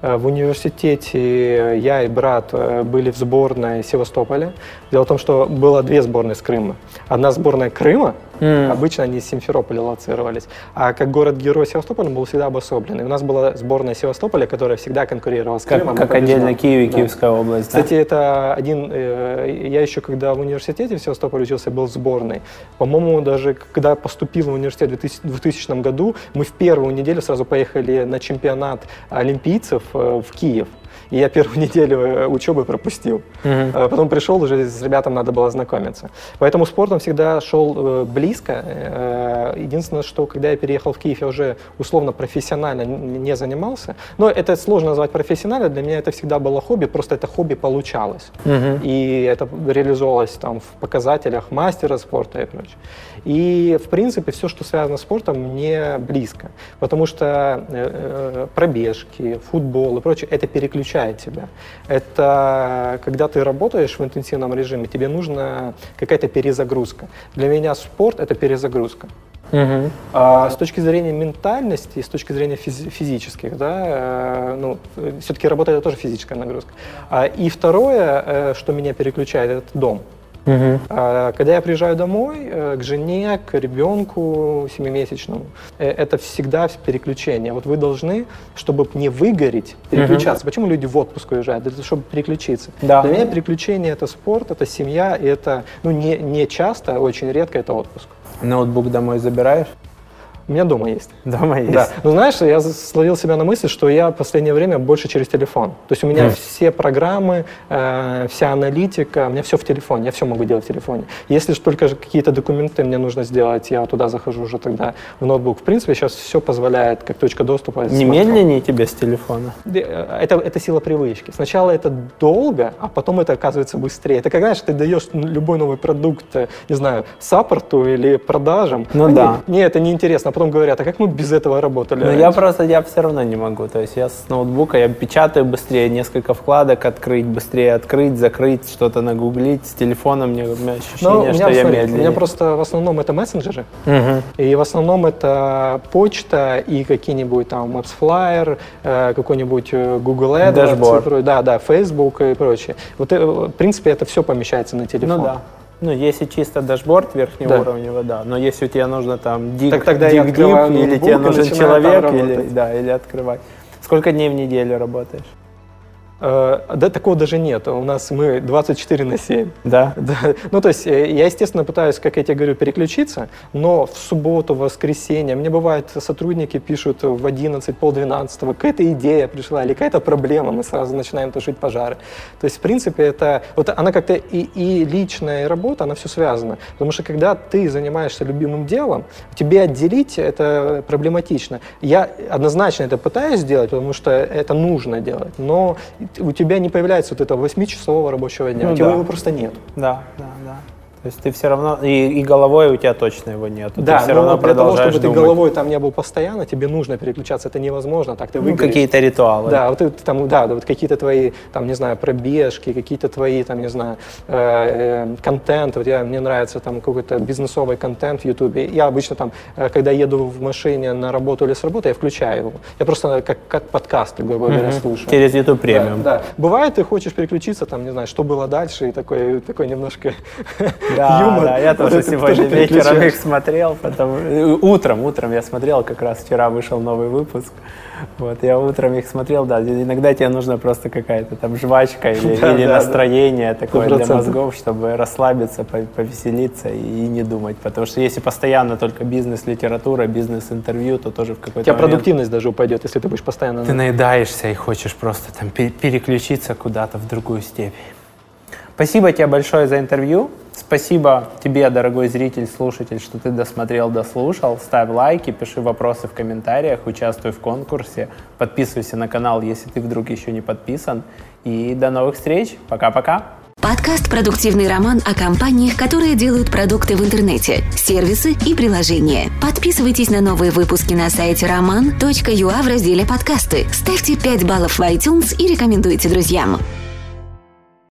А, В университете я и брат э, были в сборной Севастополя. Дело в том, что было две сборные с Крыма. Одна сборная Крыма, обычно они из Симферополя лоцировались, а как город-герой Севастополь был всегда обособленный. У нас была сборная Севастополя, которая всегда конкурировала с Как, Крымом. как побеждала. отдельно Киев и Да. Киевская область. да? Кстати, это один... э, Я еще, когда в университете в Севастополе учился, был в сборной. По-моему, даже когда поступил в университет в 2000 2000 году, мы в первую неделю сразу поехали на чемпионат олимпийцев э, в Киев. И я первую неделю э, учебы пропустил. А Потом пришел, уже с ребятам надо было знакомиться. Поэтому спортом всегда шел э, близко. Э, Единственное, что когда я переехал в Киев, я уже условно профессионально не занимался. Но это сложно назвать профессионально. Для меня это всегда было хобби, просто это хобби получалось. И это реализовывалось там в показателях мастера спорта и прочее. И, в принципе, все, что связано с спортом, мне близко. Потому что э, э, пробежки, футбол и прочее, это переключает тебя. Это когда ты работаешь в интенсивном режиме, тебе нужна какая-то перезагрузка. Для меня спорт — это перезагрузка. А с точки зрения ментальности, с точки зрения физи- физических, да, э, ну, все-таки работа это тоже физическая нагрузка. А, и второе, э, что меня переключает, это дом. А, Когда я приезжаю домой э, к жене, к ребенку семимесячному, э, это всегда переключение. Вот вы должны, чтобы не выгореть, переключаться. Почему люди в отпуск уезжают? Того, чтобы переключиться. Да. Для меня переключение это спорт, это семья, и это ну, не, не часто, очень редко это отпуск. Ноутбук домой забираешь? У меня дома есть. Дома есть. Да. Ну, знаешь, я словил себя на мысли, что я в последнее время больше через телефон. То есть у меня все программы, э, вся аналитика, у меня все в телефоне, я все могу делать в телефоне. Если же только какие-то документы мне нужно сделать, я туда захожу уже тогда в ноутбук. В принципе, сейчас все позволяет, как точка доступа. Не медленнее тебе с телефона? Э, Это, это сила привычки. Сначала это долго, а потом это оказывается быстрее. Это как, знаешь, ты даешь любой новый продукт, э, не знаю, саппорту или продажам. Ну Они- да. Мне это неинтересно. Потом говорят, а как мы без этого работали? Но я просто, я все равно не могу. То есть я с ноутбука, я печатаю быстрее, несколько вкладок открыть, быстрее открыть, закрыть, что-то нагуглить. С телефона мне у меня ощущение, Ну, у меня, что я смотри, у медленнее. меня просто в основном это мессенджеры, Мгм. и в основном это почта и какие-нибудь там AppsFlyer, э, какой-нибудь э, Google AdWords, Дашборд. да, да, Facebook и прочее. Вот, э, в принципе, это все помещается на телефон. Ну да. Ну, если чисто дашборд верхнего Да. уровня, да. Но если у тебя нужно там dig, Так тогда dig deep, или тебе нужен человек, или, да, или открывать. Сколько дней в неделю работаешь? Э, Да, такого даже нет. У нас мы 24 на 7. Да? Да. Ну, то есть э, я, естественно, пытаюсь, как я тебе говорю, переключиться, но в субботу, в воскресенье, мне бывает, сотрудники пишут в 11, полдвенадцатого, какая-то идея пришла или какая-то проблема, мы сразу начинаем тушить пожары. То есть, в принципе, это, вот она как-то и, и личная, и работа, она все связана. Потому что когда ты занимаешься любимым делом, тебе отделить это проблематично. Я однозначно это пытаюсь сделать, потому что это нужно делать, но у тебя не появляется вот этого 8-часового рабочего дня, Ну у тебя да. его просто нет. Да, да, да. То есть ты все равно, и, и головой у тебя точно его нет. Да, ты все но равно для того, чтобы ты думать. головой там не был постоянно, тебе нужно переключаться, это невозможно, так ты Ну, какие-то ритуалы. Да, вот ты, ты там, да, да, вот какие-то твои, там, не знаю, пробежки, какие-то твои, там, не знаю, э, э, контент. Вот я, мне нравится там какой-то бизнесовый контент в Ютубе. Я обычно там, э, когда еду в машине на работу или с работы, я включаю его. Я просто как, как подкасты, грубо говоря, слушаю. Через YouTube премиум. Да, да. Бывает, ты хочешь переключиться, там, не знаю, что было дальше, и такой, такой немножко Да, юмор. да, я тоже сегодня вечером их смотрел, потом э, утром, утром я смотрел, как раз вчера вышел новый выпуск. Вот, я утром их смотрел, да, иногда тебе нужна просто какая-то там жвачка или, Да, или да, настроение такое для 100%. мозгов, чтобы расслабиться, по- повеселиться и не думать. Потому что если постоянно только бизнес-литература, бизнес-интервью, то тоже в У какой-то тебя момент продуктивность даже упадет, если ты будешь постоянно... ты наедаешься и хочешь просто там пе- переключиться куда-то в другую степь. Спасибо тебе большое за интервью. Спасибо тебе, дорогой зритель, слушатель, что ты досмотрел, дослушал. Ставь лайки, пиши вопросы в комментариях, участвуй в конкурсе, подписывайся на канал, если ты вдруг еще не подписан. И до новых встреч. Пока-пока. Подкаст «Продуктивный роман» о компаниях, которые делают продукты в интернете, сервисы и приложения. Подписывайтесь на новые выпуски на сайте roman.ua в разделе «Подкасты». Ставьте 5 баллов в iTunes и рекомендуйте друзьям.